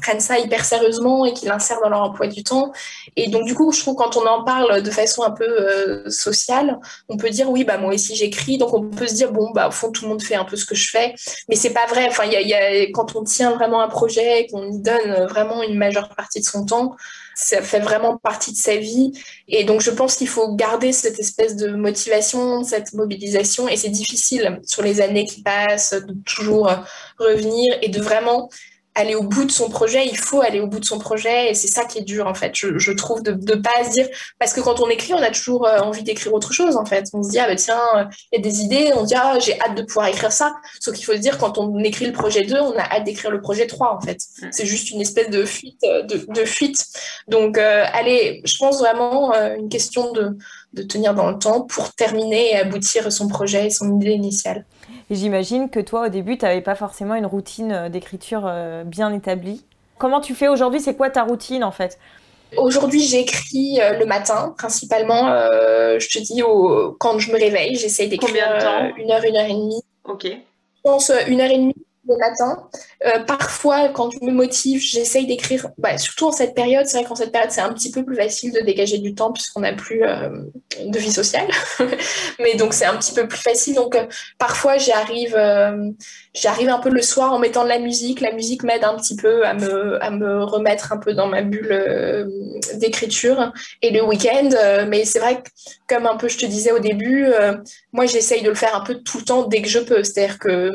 prennent ça hyper sérieusement et qui l'insèrent dans leur emploi du temps. Et donc, du coup, je trouve quand on en parle de façon un peu sociale, on peut dire oui, bah moi aussi j'écris. Donc, on peut se dire bon, bah au fond, tout le monde fait un peu ce que je fais. Mais c'est pas vrai. Enfin, il y a, quand on tient vraiment un projet, qu'on y donne vraiment une majeure partie de son temps, ça fait vraiment partie de sa vie. Et donc, je pense qu'il faut garder cette espèce de motivation, cette mobilisation. Et c'est difficile sur les années qui passent de toujours revenir et de vraiment aller au bout de son projet, il faut aller au bout de son projet et c'est ça qui est dur en fait, je, trouve, de ne pas se dire, parce que quand on écrit, on a toujours euh, envie d'écrire autre chose en fait. On se dit, ah bah tiens, il y a des idées, on se dit, ah j'ai hâte de pouvoir écrire ça. Sauf qu'il faut se dire, quand on écrit le projet 2, on a hâte d'écrire le projet 3 en fait. C'est juste une espèce de fuite. Euh, de, fuite. Donc, euh, allez, je pense vraiment une question de, de tenir dans le temps pour terminer et aboutir son projet et son idée initiale. Et j'imagine que toi, au début, tu n'avais pas forcément une routine euh, d'écriture euh, bien établie. Comment tu fais aujourd'hui? C'est quoi ta routine en fait? Aujourd'hui, j'écris euh, le matin, principalement. je te dis, au, quand je me réveille, j'essaye d'écrire une heure, une heure et demie. Ok. Je pense une heure et demie le matin. Euh, parfois, quand je me motive, j'essaye d'écrire, bah, surtout en cette période. C'est vrai qu'en cette période, c'est un petit peu plus facile de dégager du temps puisqu'on n'a plus euh, de vie sociale. Mais donc, c'est un petit peu plus facile. Donc, euh, parfois, j'y arrive, j'arrive un peu le soir en mettant de la musique. La musique m'aide un petit peu à me, à me remettre un peu dans ma bulle d'écriture. Et le week-end, mais c'est vrai que, comme un peu je te disais au début, moi, j'essaye de le faire un peu tout le temps dès que je peux. C'est-à-dire que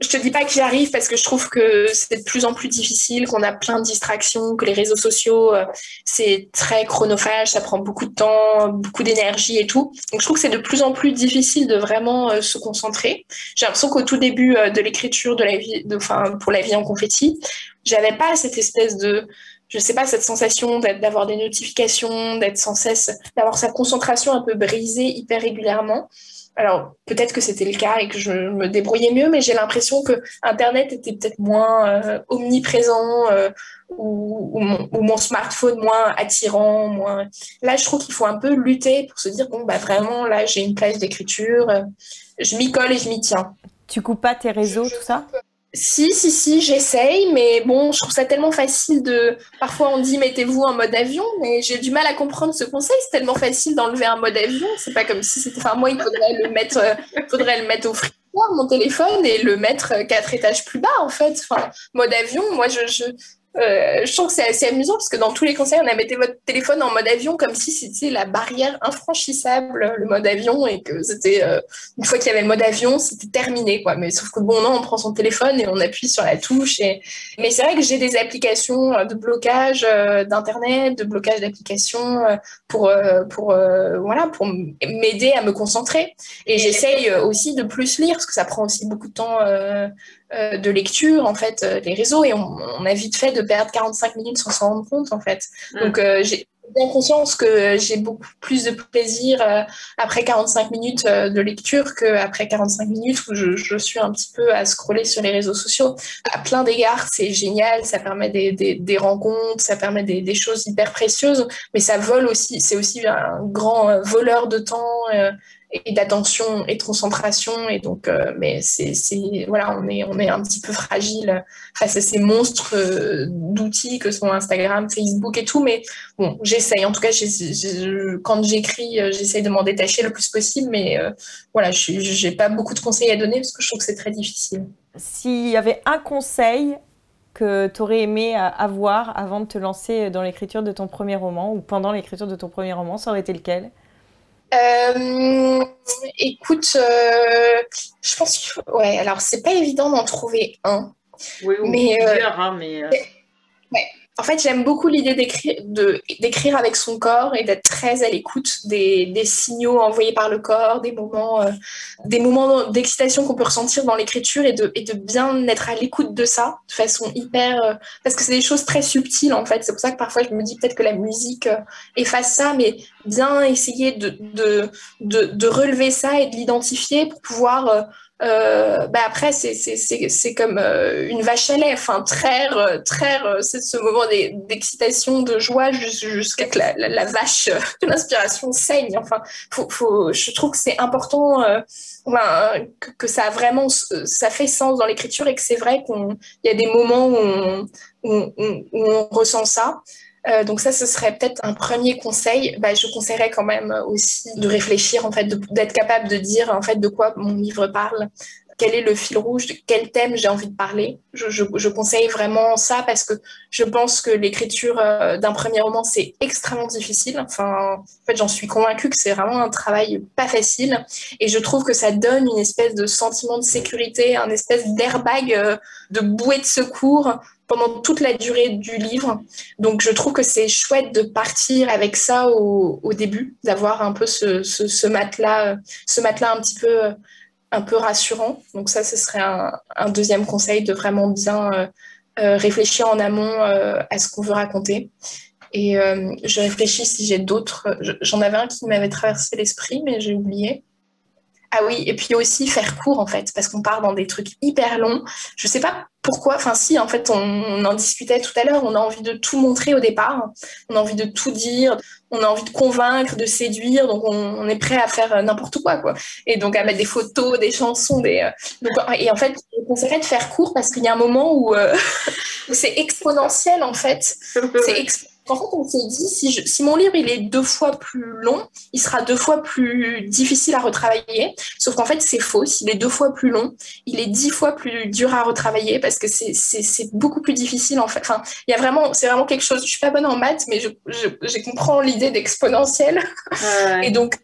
je te dis pas que j'y arrive parce que je trouve que c'est de plus en plus difficile, qu'on a plein de distractions, que les réseaux sociaux, euh, c'est très chronophage, ça prend beaucoup de temps, beaucoup d'énergie et tout. Donc je trouve que c'est de plus en plus difficile de vraiment euh, se concentrer. J'ai l'impression qu'au tout début euh, de l'écriture de la vie, enfin pour la vie en confetti, j'avais pas cette espèce de je sais pas, cette sensation d'avoir des notifications, d'être sans cesse, d'avoir sa concentration un peu brisée hyper régulièrement. Alors, peut-être que c'était le cas et que je me débrouillais mieux, mais j'ai l'impression que Internet était peut-être moins euh, omniprésent euh, ou, mon, smartphone moins attirant. Moins... Là, je trouve qu'il faut un peu lutter pour se dire, bon, bah vraiment, là, j'ai une plage d'écriture, euh, je m'y colle et je m'y tiens. Tu coupes pas tes réseaux, tout ça? Si, si, si, j'essaye, mais bon, je trouve ça tellement facile de. Parfois, on dit mettez-vous en mode avion, mais j'ai du mal à comprendre ce conseil. C'est tellement facile d'enlever un mode avion. C'est pas comme si c'était. Enfin, moi, il faudrait le mettre, faudrait le mettre au frigidaire, mon téléphone, et le mettre quatre étages plus bas, en fait. Enfin, mode avion, moi, je, euh, je trouve que c'est assez amusant parce que dans tous les conseils, on a mis votre téléphone en mode avion comme si c'était la barrière infranchissable, le mode avion, et que c'était euh, une fois qu'il y avait le mode avion, c'était terminé, quoi. Mais sauf que bon, non, on prend son téléphone et on appuie sur la touche. Et... Mais c'est vrai que j'ai des applications euh, de blocage d'internet, de blocage d'applications pour pour voilà pour m'aider à me concentrer. Et j'essaye aussi de plus lire parce que ça prend aussi beaucoup de temps de lecture, en fait, les réseaux, et on, a vite fait de perdre 45 minutes sans s'en rendre compte, en fait. Mm. Donc, j'ai bien conscience que j'ai beaucoup plus de plaisir euh, après 45 minutes euh, de lecture qu'après 45 minutes où je, suis un petit peu à scroller sur les réseaux sociaux. À plein d'égards, c'est génial, ça permet des, rencontres, ça permet des, choses hyper précieuses, mais ça vole aussi, c'est aussi un grand euh, voleur de temps et d'attention et de concentration. Et donc euh, mais c'est voilà on est on est un petit peu fragile face à ces monstres euh, d'outils que sont Instagram Facebook et tout. Mais bon j'essaye. En tout cas quand j'écris euh, j'essaye de m'en détacher le plus possible. Mais voilà je j'ai pas beaucoup de conseils à donner parce que je trouve que c'est très difficile. S'il y avait un conseil que tu aurais aimé avoir avant de te lancer dans l'écriture de ton premier roman ou pendant l'écriture de ton premier roman ça aurait été lequel? Euh, écoute, euh, je pense que ouais, alors c'est pas évident d'en trouver un. Oui, oui mais, plusieurs, hein, mais... Ouais. En fait, j'aime beaucoup l'idée d'écrire avec son corps et d'être très à l'écoute des, des, signaux envoyés par le corps, des moments, euh, des moments d'excitation qu'on peut ressentir dans l'écriture et de, et de bien être à l'écoute de ça de façon hyper. Euh, parce que c'est des choses très subtiles en fait. C'est pour ça que parfois je me dis peut-être que la musique euh, efface ça, mais bien essayer de, de, de, relever ça et de l'identifier pour pouvoir bah après, c'est comme euh, une vache à lait, enfin, traire, euh, traire c'est ce moment d'excitation, de joie jusqu'à que la, la, vache de l'inspiration saigne. Enfin, faut, faut, je trouve que c'est important que, que, ça a vraiment, ça fait sens dans l'écriture et que c'est vrai qu'il y a des moments où on, où on ressent ça. Euh, donc ça, ce serait peut-être un premier conseil. Bah, je conseillerais quand même aussi de réfléchir, en fait, d'être capable de dire en fait de quoi mon livre parle, quel est le fil rouge, de quel thème j'ai envie de parler? Je, je, je, conseille vraiment ça parce que je pense que l'écriture euh, d'un premier roman, c'est extrêmement difficile. Enfin, en fait, j'en suis convaincue que c'est vraiment un travail pas facile. Et je trouve que ça donne une espèce de sentiment de sécurité, un espèce d'airbag, euh, de bouée de secours pendant toute la durée du livre. Donc je trouve que c'est chouette de partir avec ça au, début, d'avoir un peu ce, matelas, ce matelas un petit peu rassurant. Donc ça, ce serait un, deuxième conseil de vraiment bien euh, euh, réfléchir en amont euh, à ce qu'on veut raconter. Et je réfléchis si j'ai d'autres. J'en avais un qui m'avait traversé l'esprit, mais j'ai oublié. Ah oui, et puis aussi faire court en fait, parce qu'on part dans des trucs hyper longs. Je sais pas pourquoi, enfin si, en fait, on, en discutait tout à l'heure, on a envie de tout montrer au départ, on a envie de tout dire, on a envie de convaincre, de séduire, donc on, est prêt à faire n'importe quoi, quoi. Et donc à mettre des photos, des chansons, des... Euh, et en fait, je conseillerais de faire court parce qu'il y a un moment où, euh, c'est exponentiel en fait. C'est en fait, on s'est dit, si, si, mon livre il est deux fois plus long, il sera deux fois plus difficile à retravailler. Sauf qu'en fait, c'est faux. S'il est deux fois plus long, il est dix fois plus dur à retravailler parce que c'est beaucoup plus difficile en fait. Enfin, il y a vraiment, c'est vraiment quelque chose. Je suis pas bonne en maths, mais je, je, je comprends l'idée d'exponentiel. et donc,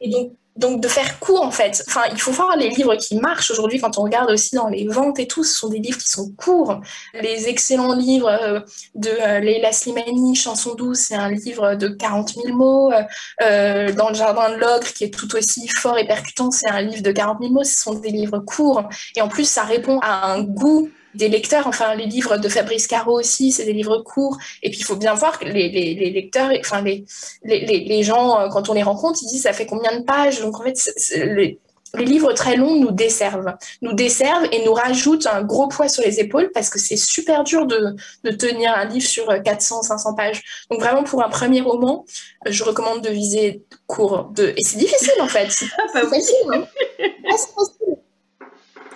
et donc donc de faire court en fait. Enfin, il faut voir les livres qui marchent aujourd'hui quand on regarde aussi dans les ventes et tout, ce sont des livres qui sont courts. Les excellents livres euh, de euh, Leila Slimani, Chanson douce, c'est un livre de 40 000 mots. Euh, dans le jardin de l'ogre, qui est tout aussi fort et percutant, c'est un livre de 40 000 mots. Ce sont des livres courts et en plus ça répond à un goût des lecteurs. Enfin, les livres de Fabrice Caro aussi, c'est des livres courts. Et puis, il faut bien voir que les, les, lecteurs, enfin, les, les, les, gens, euh, quand on les rencontre, ils disent ça fait combien de pages? Donc, en fait, les, livres très longs nous desservent, nous desservent et nous rajoutent un gros poids sur les épaules parce que c'est super dur de, de, tenir un livre sur 400, 500 pages. Donc vraiment pour un premier roman, je recommande de viser court. De... Et c'est difficile en fait. C'est pas facile. Hein.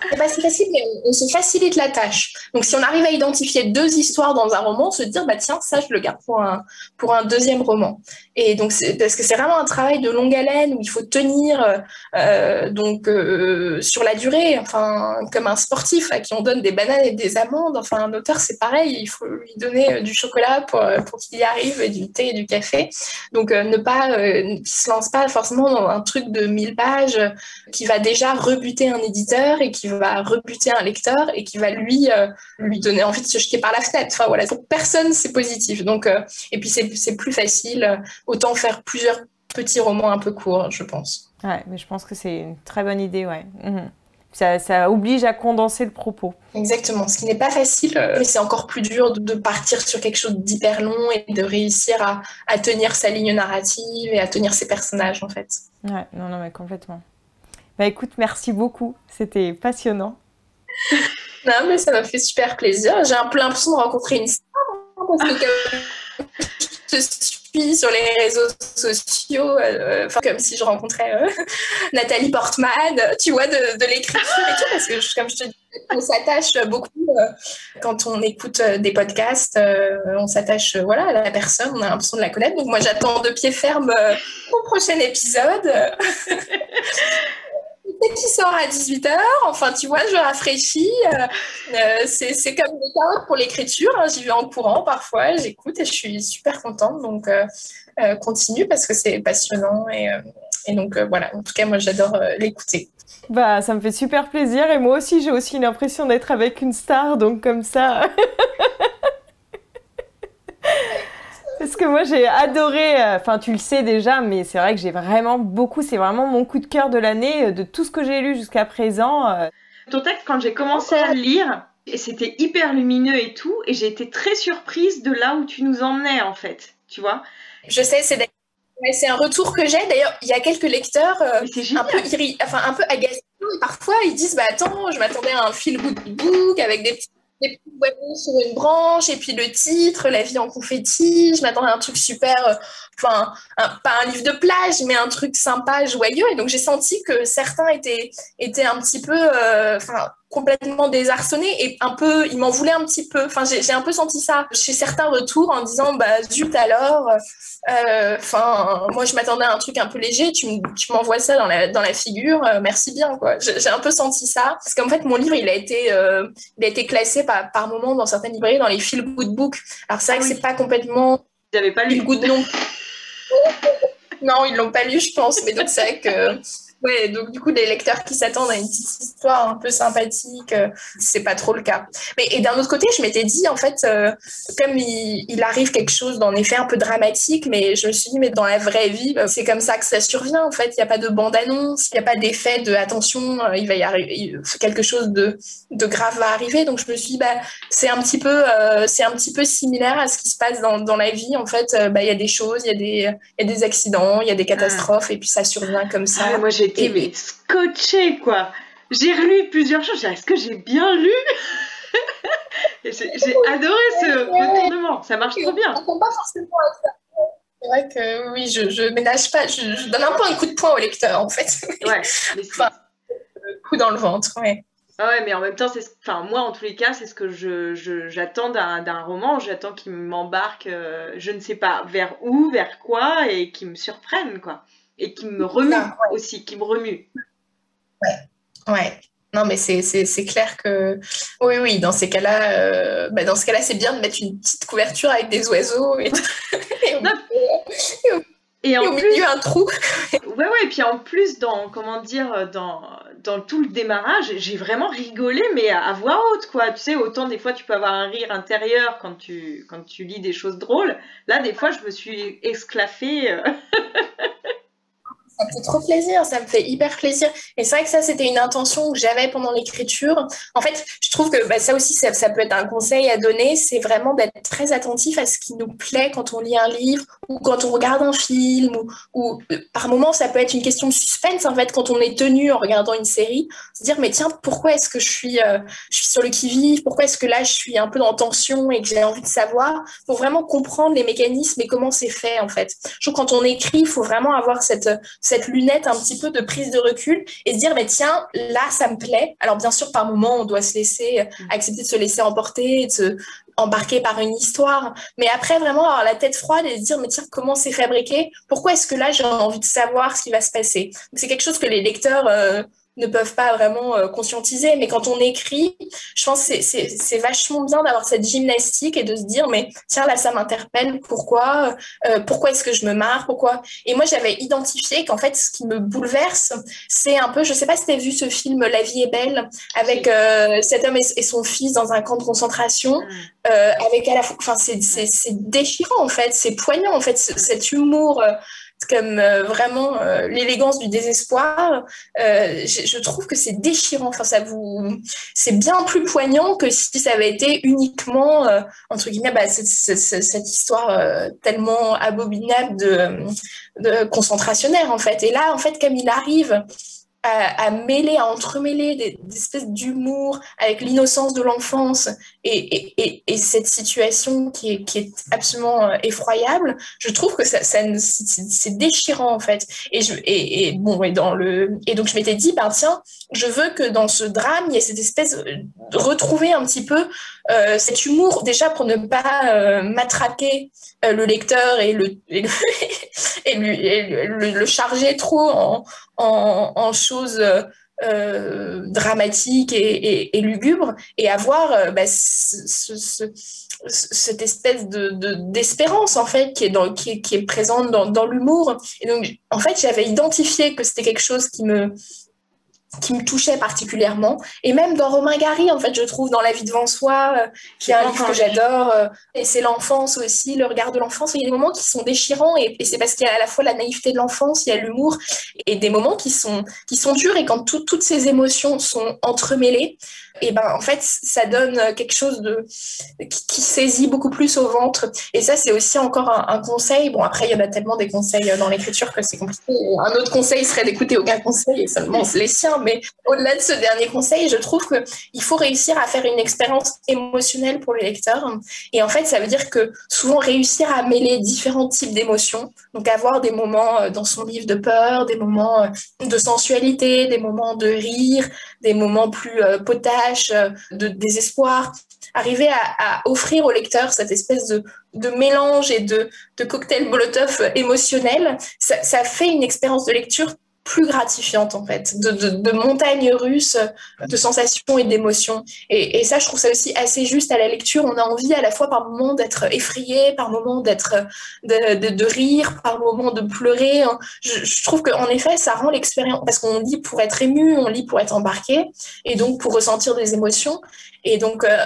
C'est pas si facile, mais on, se facilite la tâche. Donc, si on arrive à identifier deux histoires dans un roman, se dire, bah tiens, ça, je le garde pour un, pour un deuxième roman. Et donc, parce que c'est vraiment un travail de longue haleine où il faut tenir euh, donc euh, sur la durée, enfin, comme un sportif à qui on donne des bananes et des amandes. Enfin, un auteur, c'est pareil, il faut lui donner euh, du chocolat pour, pour qu'il y arrive, et du thé et du café. Donc, ne pas, euh, se lance pas forcément dans un truc de 1000 pages qui va déjà rebuter un éditeur et qui va rebuter un lecteur et qui va lui euh, lui donner envie de se jeter par la fenêtre. Enfin voilà, pour personne c'est positif. Donc euh, et puis c'est plus facile. Autant faire plusieurs petits romans un peu courts, je pense. Ouais, mais je pense que c'est une très bonne idée, ouais. Mhm. Ça, oblige à condenser le propos. Exactement, ce qui n'est pas facile, euh, mais c'est encore plus dur de partir sur quelque chose d'hyper long et de réussir à, à, tenir sa ligne narrative et à tenir ses personnages en fait. Ouais, non, non, mais complètement. Bah écoute, merci beaucoup, c'était passionnant. non, mais ça m'a fait super plaisir. J'ai un peu l'impression de rencontrer une star hein, parce que je suis sur les réseaux sociaux, euh, comme si je rencontrais euh, Nathalie Portman, tu vois, de, l'écriture et tout, parce que comme je te dis, on s'attache beaucoup euh, quand on écoute des podcasts, on s'attache voilà, à la personne, on a l'impression de la connaître. Donc moi, j'attends de pied ferme au prochain épisode. qui sort à 18h. Enfin, tu vois, je rafraîchis. Euh, euh, c'est comme des cas pour l'écriture. Hein. J'y vais en courant parfois, j'écoute et je suis super contente. Donc, euh, continue parce que c'est passionnant. Et, et donc, voilà, en tout cas, moi, j'adore l'écouter. Bah, ça me fait super plaisir. Et moi aussi, j'ai aussi l'impression d'être avec une star. Donc, comme ça. Parce que moi j'ai adoré, euh, enfin tu le sais déjà, mais c'est vrai que j'ai vraiment beaucoup, c'est vraiment mon coup de cœur de l'année, euh, de tout ce que j'ai lu jusqu'à présent. Euh. Ton texte, quand j'ai commencé à le lire, c'était hyper lumineux et tout, et j'ai été très surprise de là où tu nous emmenais en fait, tu vois. Je sais, c'est c'est un retour que j'ai. D'ailleurs, il y a quelques lecteurs un, peu enfin, un peu agacés. Parfois, ils disent bah, Attends, je m'attendais à un fil good book avec des petits sur une branche, et puis le titre, La vie en confetti. Je m'attendais à un truc super, euh, enfin, pas un livre de plage, mais un truc sympa, joyeux. Et donc, j'ai senti que certains étaient, étaient un petit peu, euh, enfin, complètement désarçonnés et un peu, ils m'en voulaient un petit peu. Enfin, j'ai un peu senti ça chez certains retours en disant, bah, zut alors, euh, enfin, moi, je m'attendais à un truc un peu léger, tu m'envoies ça dans la, dans la figure, merci bien, quoi. J'ai un peu senti ça. Parce qu'en fait, mon livre, il a été, il a été classé par, par moment dans certaines librairies dans les feel good books. Alors, c'est vrai ah que c'est pas complètement. N'avaient pas lu. le good non. non, ils l'ont pas lu, je pense. Mais donc, c'est vrai que Ouais, donc du coup, des lecteurs qui s'attendent à une petite histoire un peu sympathique, euh, c'est pas trop le cas. Mais et d'un autre côté, je m'étais dit en fait, euh, comme il, arrive quelque chose d'en effet un peu dramatique, mais je me suis dit mais dans la vraie vie, bah, c'est comme ça que ça survient. En fait, il n'y a pas de bande annonce, il n'y a pas d'effet de attention, euh, il va y arriver quelque chose de, de grave va arriver. Donc je me suis dit bah c'est un petit peu c'est un petit peu similaire à ce qui se passe dans, dans la vie. En fait, bah il y a des choses, il y a des il y a des accidents, il y a des catastrophes et puis ça survient comme ça. Ah, moi j'ai et mais scotché quoi. J'ai relu plusieurs choses. Est-ce que j'ai bien lu J'ai adoré ce retournement. Ça marche trop bien. On pas forcément ça. C'est vrai que oui, je, je ménage pas. Je, donne un peu un coup de poing au lecteur en fait. Ouais. enfin, coup dans le ventre. Ouais. Ah ouais, mais en même temps, c'est, enfin moi en tous les cas, c'est ce que je, j'attends d'un, roman. J'attends qu'il m'embarque, euh, je ne sais pas vers où, vers quoi, et qu'il me surprenne quoi et qui me remue aussi, qui me remue. Ouais, ouais. Non, mais c'est clair que oui, oui, dans ces cas-là, euh, bah, dans ce cas-là, c'est bien de mettre une petite couverture avec des oiseaux et, et, au, milieu un trou. ouais, ouais, et puis en plus, dans comment dire, dans, dans tout le démarrage, j'ai vraiment rigolé, mais à, voix haute, quoi. Tu sais, autant des fois tu peux avoir un rire intérieur quand tu quand tu lis des choses drôles. Là, des fois, je me suis esclaffée. Ça me fait trop plaisir, ça me fait hyper plaisir. Et c'est vrai que ça, c'était une intention que j'avais pendant l'écriture. En fait, je trouve que bah, ça aussi, ça, peut être un conseil à donner, c'est vraiment d'être très attentif à ce qui nous plaît quand on lit un livre ou quand on regarde un film ou, euh, par moment, ça peut être une question de suspense, en fait, quand on est tenu en regardant une série, se dire, mais tiens, pourquoi est-ce que je suis, euh, sur le qui-vive? Pourquoi est-ce que là, je suis un peu en tension et que j'ai envie de savoir? Pour vraiment comprendre les mécanismes et comment c'est fait, en fait. Je trouve que quand on écrit, il faut vraiment avoir cette lunette un petit peu de prise de recul et se dire, mais tiens, là, ça me plaît. Alors, bien sûr, par moment, on doit se laisser, mm. accepter de se laisser emporter, de se embarquer par une histoire. Mais après, vraiment avoir la tête froide et se dire, mais tiens, comment c'est fabriqué? Pourquoi est-ce que là, j'ai envie de savoir ce qui va se passer? C'est quelque chose que les lecteurs... Euh, ne peuvent pas vraiment euh, conscientiser. Mais quand on écrit, je pense que c'est vachement bien d'avoir cette gymnastique et de se dire, mais tiens, là, ça m'interpelle. Pourquoi euh, Pourquoi est-ce que je me marre? Pourquoi? Et moi, j'avais identifié qu'en fait, ce qui me bouleverse, c'est un peu, je sais pas si tu as vu ce film La vie est belle, avec euh, cet homme et, son fils dans un camp de concentration, mm. avec à la fois, enfin, c'est déchirant, en fait, c'est poignant, en fait, cet humour comme euh, vraiment euh, l'élégance du désespoir, euh, je, trouve que c'est déchirant. Enfin, ça vous, c'est bien plus poignant que si ça avait été uniquement entre guillemets bah, cette, histoire tellement abominable de, de concentrationnaire en fait. Et là, en fait, comme il arrive à, à, mêler, à entremêler des, des espèces d'humour avec l'innocence de l'enfance et, et, et, cette situation qui est, qui est absolument euh, effroyable, je trouve que ça, ça c'est déchirant en fait. Et, je, et, et, bon, et, dans le, et donc je m'étais dit, ben tiens, je veux que dans ce drame, il y ait cette espèce de retrouver un petit peu euh, cet humour, déjà pour ne pas euh, matraquer euh, le lecteur et le, et, le, charger trop en, en, choses euh, dramatique et, et, lugubre et avoir bah, ce, ce, cette espèce de d'espérance en fait qui est qui qui est présente dans, dans l'humour. Et donc en fait j'avais identifié que c'était quelque chose qui me qui me touchait particulièrement. Et même dans Romain Gary, en fait, je trouve dans La vie devant soi, euh, qui est un livre que j'adore, euh, et c'est l'enfance aussi, le regard de l'enfance. Il y a des moments qui sont déchirants, et, et c'est parce qu'il y a à la fois la naïveté de l'enfance, il y a l'humour, et des moments qui sont, qui sont durs, et quand toutes ces émotions sont entremêlées, et ben en fait, ça donne quelque chose de qui, qui saisit beaucoup plus au ventre. Et ça, c'est aussi encore un, un, conseil. Bon, après, il y en a tellement des conseils dans l'écriture que c'est compliqué. Un autre conseil serait d'écouter aucun conseil et seulement les siens mais au-delà de ce dernier conseil, je trouve qu'il faut réussir à faire une expérience émotionnelle pour le lecteur. Et en fait, ça veut dire que souvent réussir à mêler différents types d'émotions, donc avoir des moments euh, dans son livre de peur, des moments euh, de sensualité, des moments de rire, des moments plus euh, potaches, de désespoir, arriver à, offrir au lecteur cette espèce de, mélange et de, cocktail Molotov émotionnel, ça fait une expérience de lecture plus gratifiante en fait, de, de, de montagnes russes, de sensations et d'émotions. Et, et, ça, je trouve ça aussi assez juste à la lecture. On a envie à la fois par moment d'être effrayé, par moment d'être de, de, de, rire, par moment de pleurer. Je, je trouve qu'en effet, ça rend l'expérience parce qu'on lit pour être ému, on lit pour être embarqué, et donc pour ressentir des émotions. Et donc euh,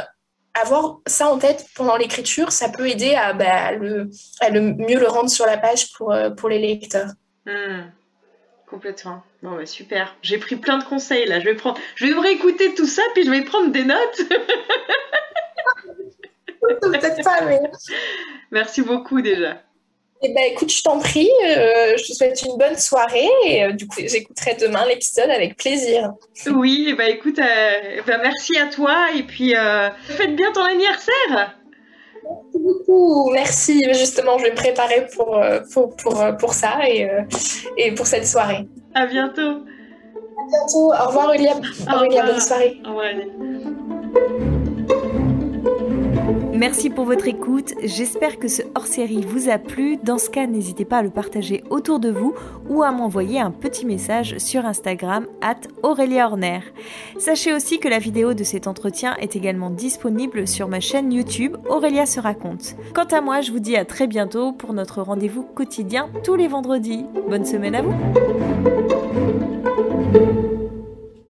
avoir ça en tête pendant l'écriture, ça peut aider à, bah, le, à le mieux le rendre sur la page pour, euh, pour les lecteurs. Mmh. Complètement. Bon, bah super. J'ai pris plein de conseils là. Je vais prendre, je vais me réécouter tout ça, puis je vais prendre des notes. Peut-être pas, mais. Merci beaucoup déjà. Eh ben, écoute, je t'en prie. Euh, je te souhaite une bonne soirée et euh, du coup, j'écouterai demain l'épisode avec plaisir. Oui, et eh ben, écoute, euh, ben, merci à toi et puis faites bien ton anniversaire. Merci beaucoup, merci. Justement, je vais me préparer pour, euh, pour, pour, euh, pour ça et, euh, et pour cette soirée. À bientôt. À bientôt. Au revoir, Aurélia. Aurélia, bonne soirée. Au revoir, Merci pour votre écoute, j'espère que ce hors-série vous a plu. Dans ce cas, n'hésitez pas à le partager autour de vous ou à m'envoyer un petit message sur Instagram at Aurélia Horner. Sachez aussi que la vidéo de cet entretien est également disponible sur ma chaîne YouTube Aurélia se raconte. Quant à moi, je vous dis à très bientôt pour notre rendez-vous quotidien tous les vendredis. Bonne semaine à vous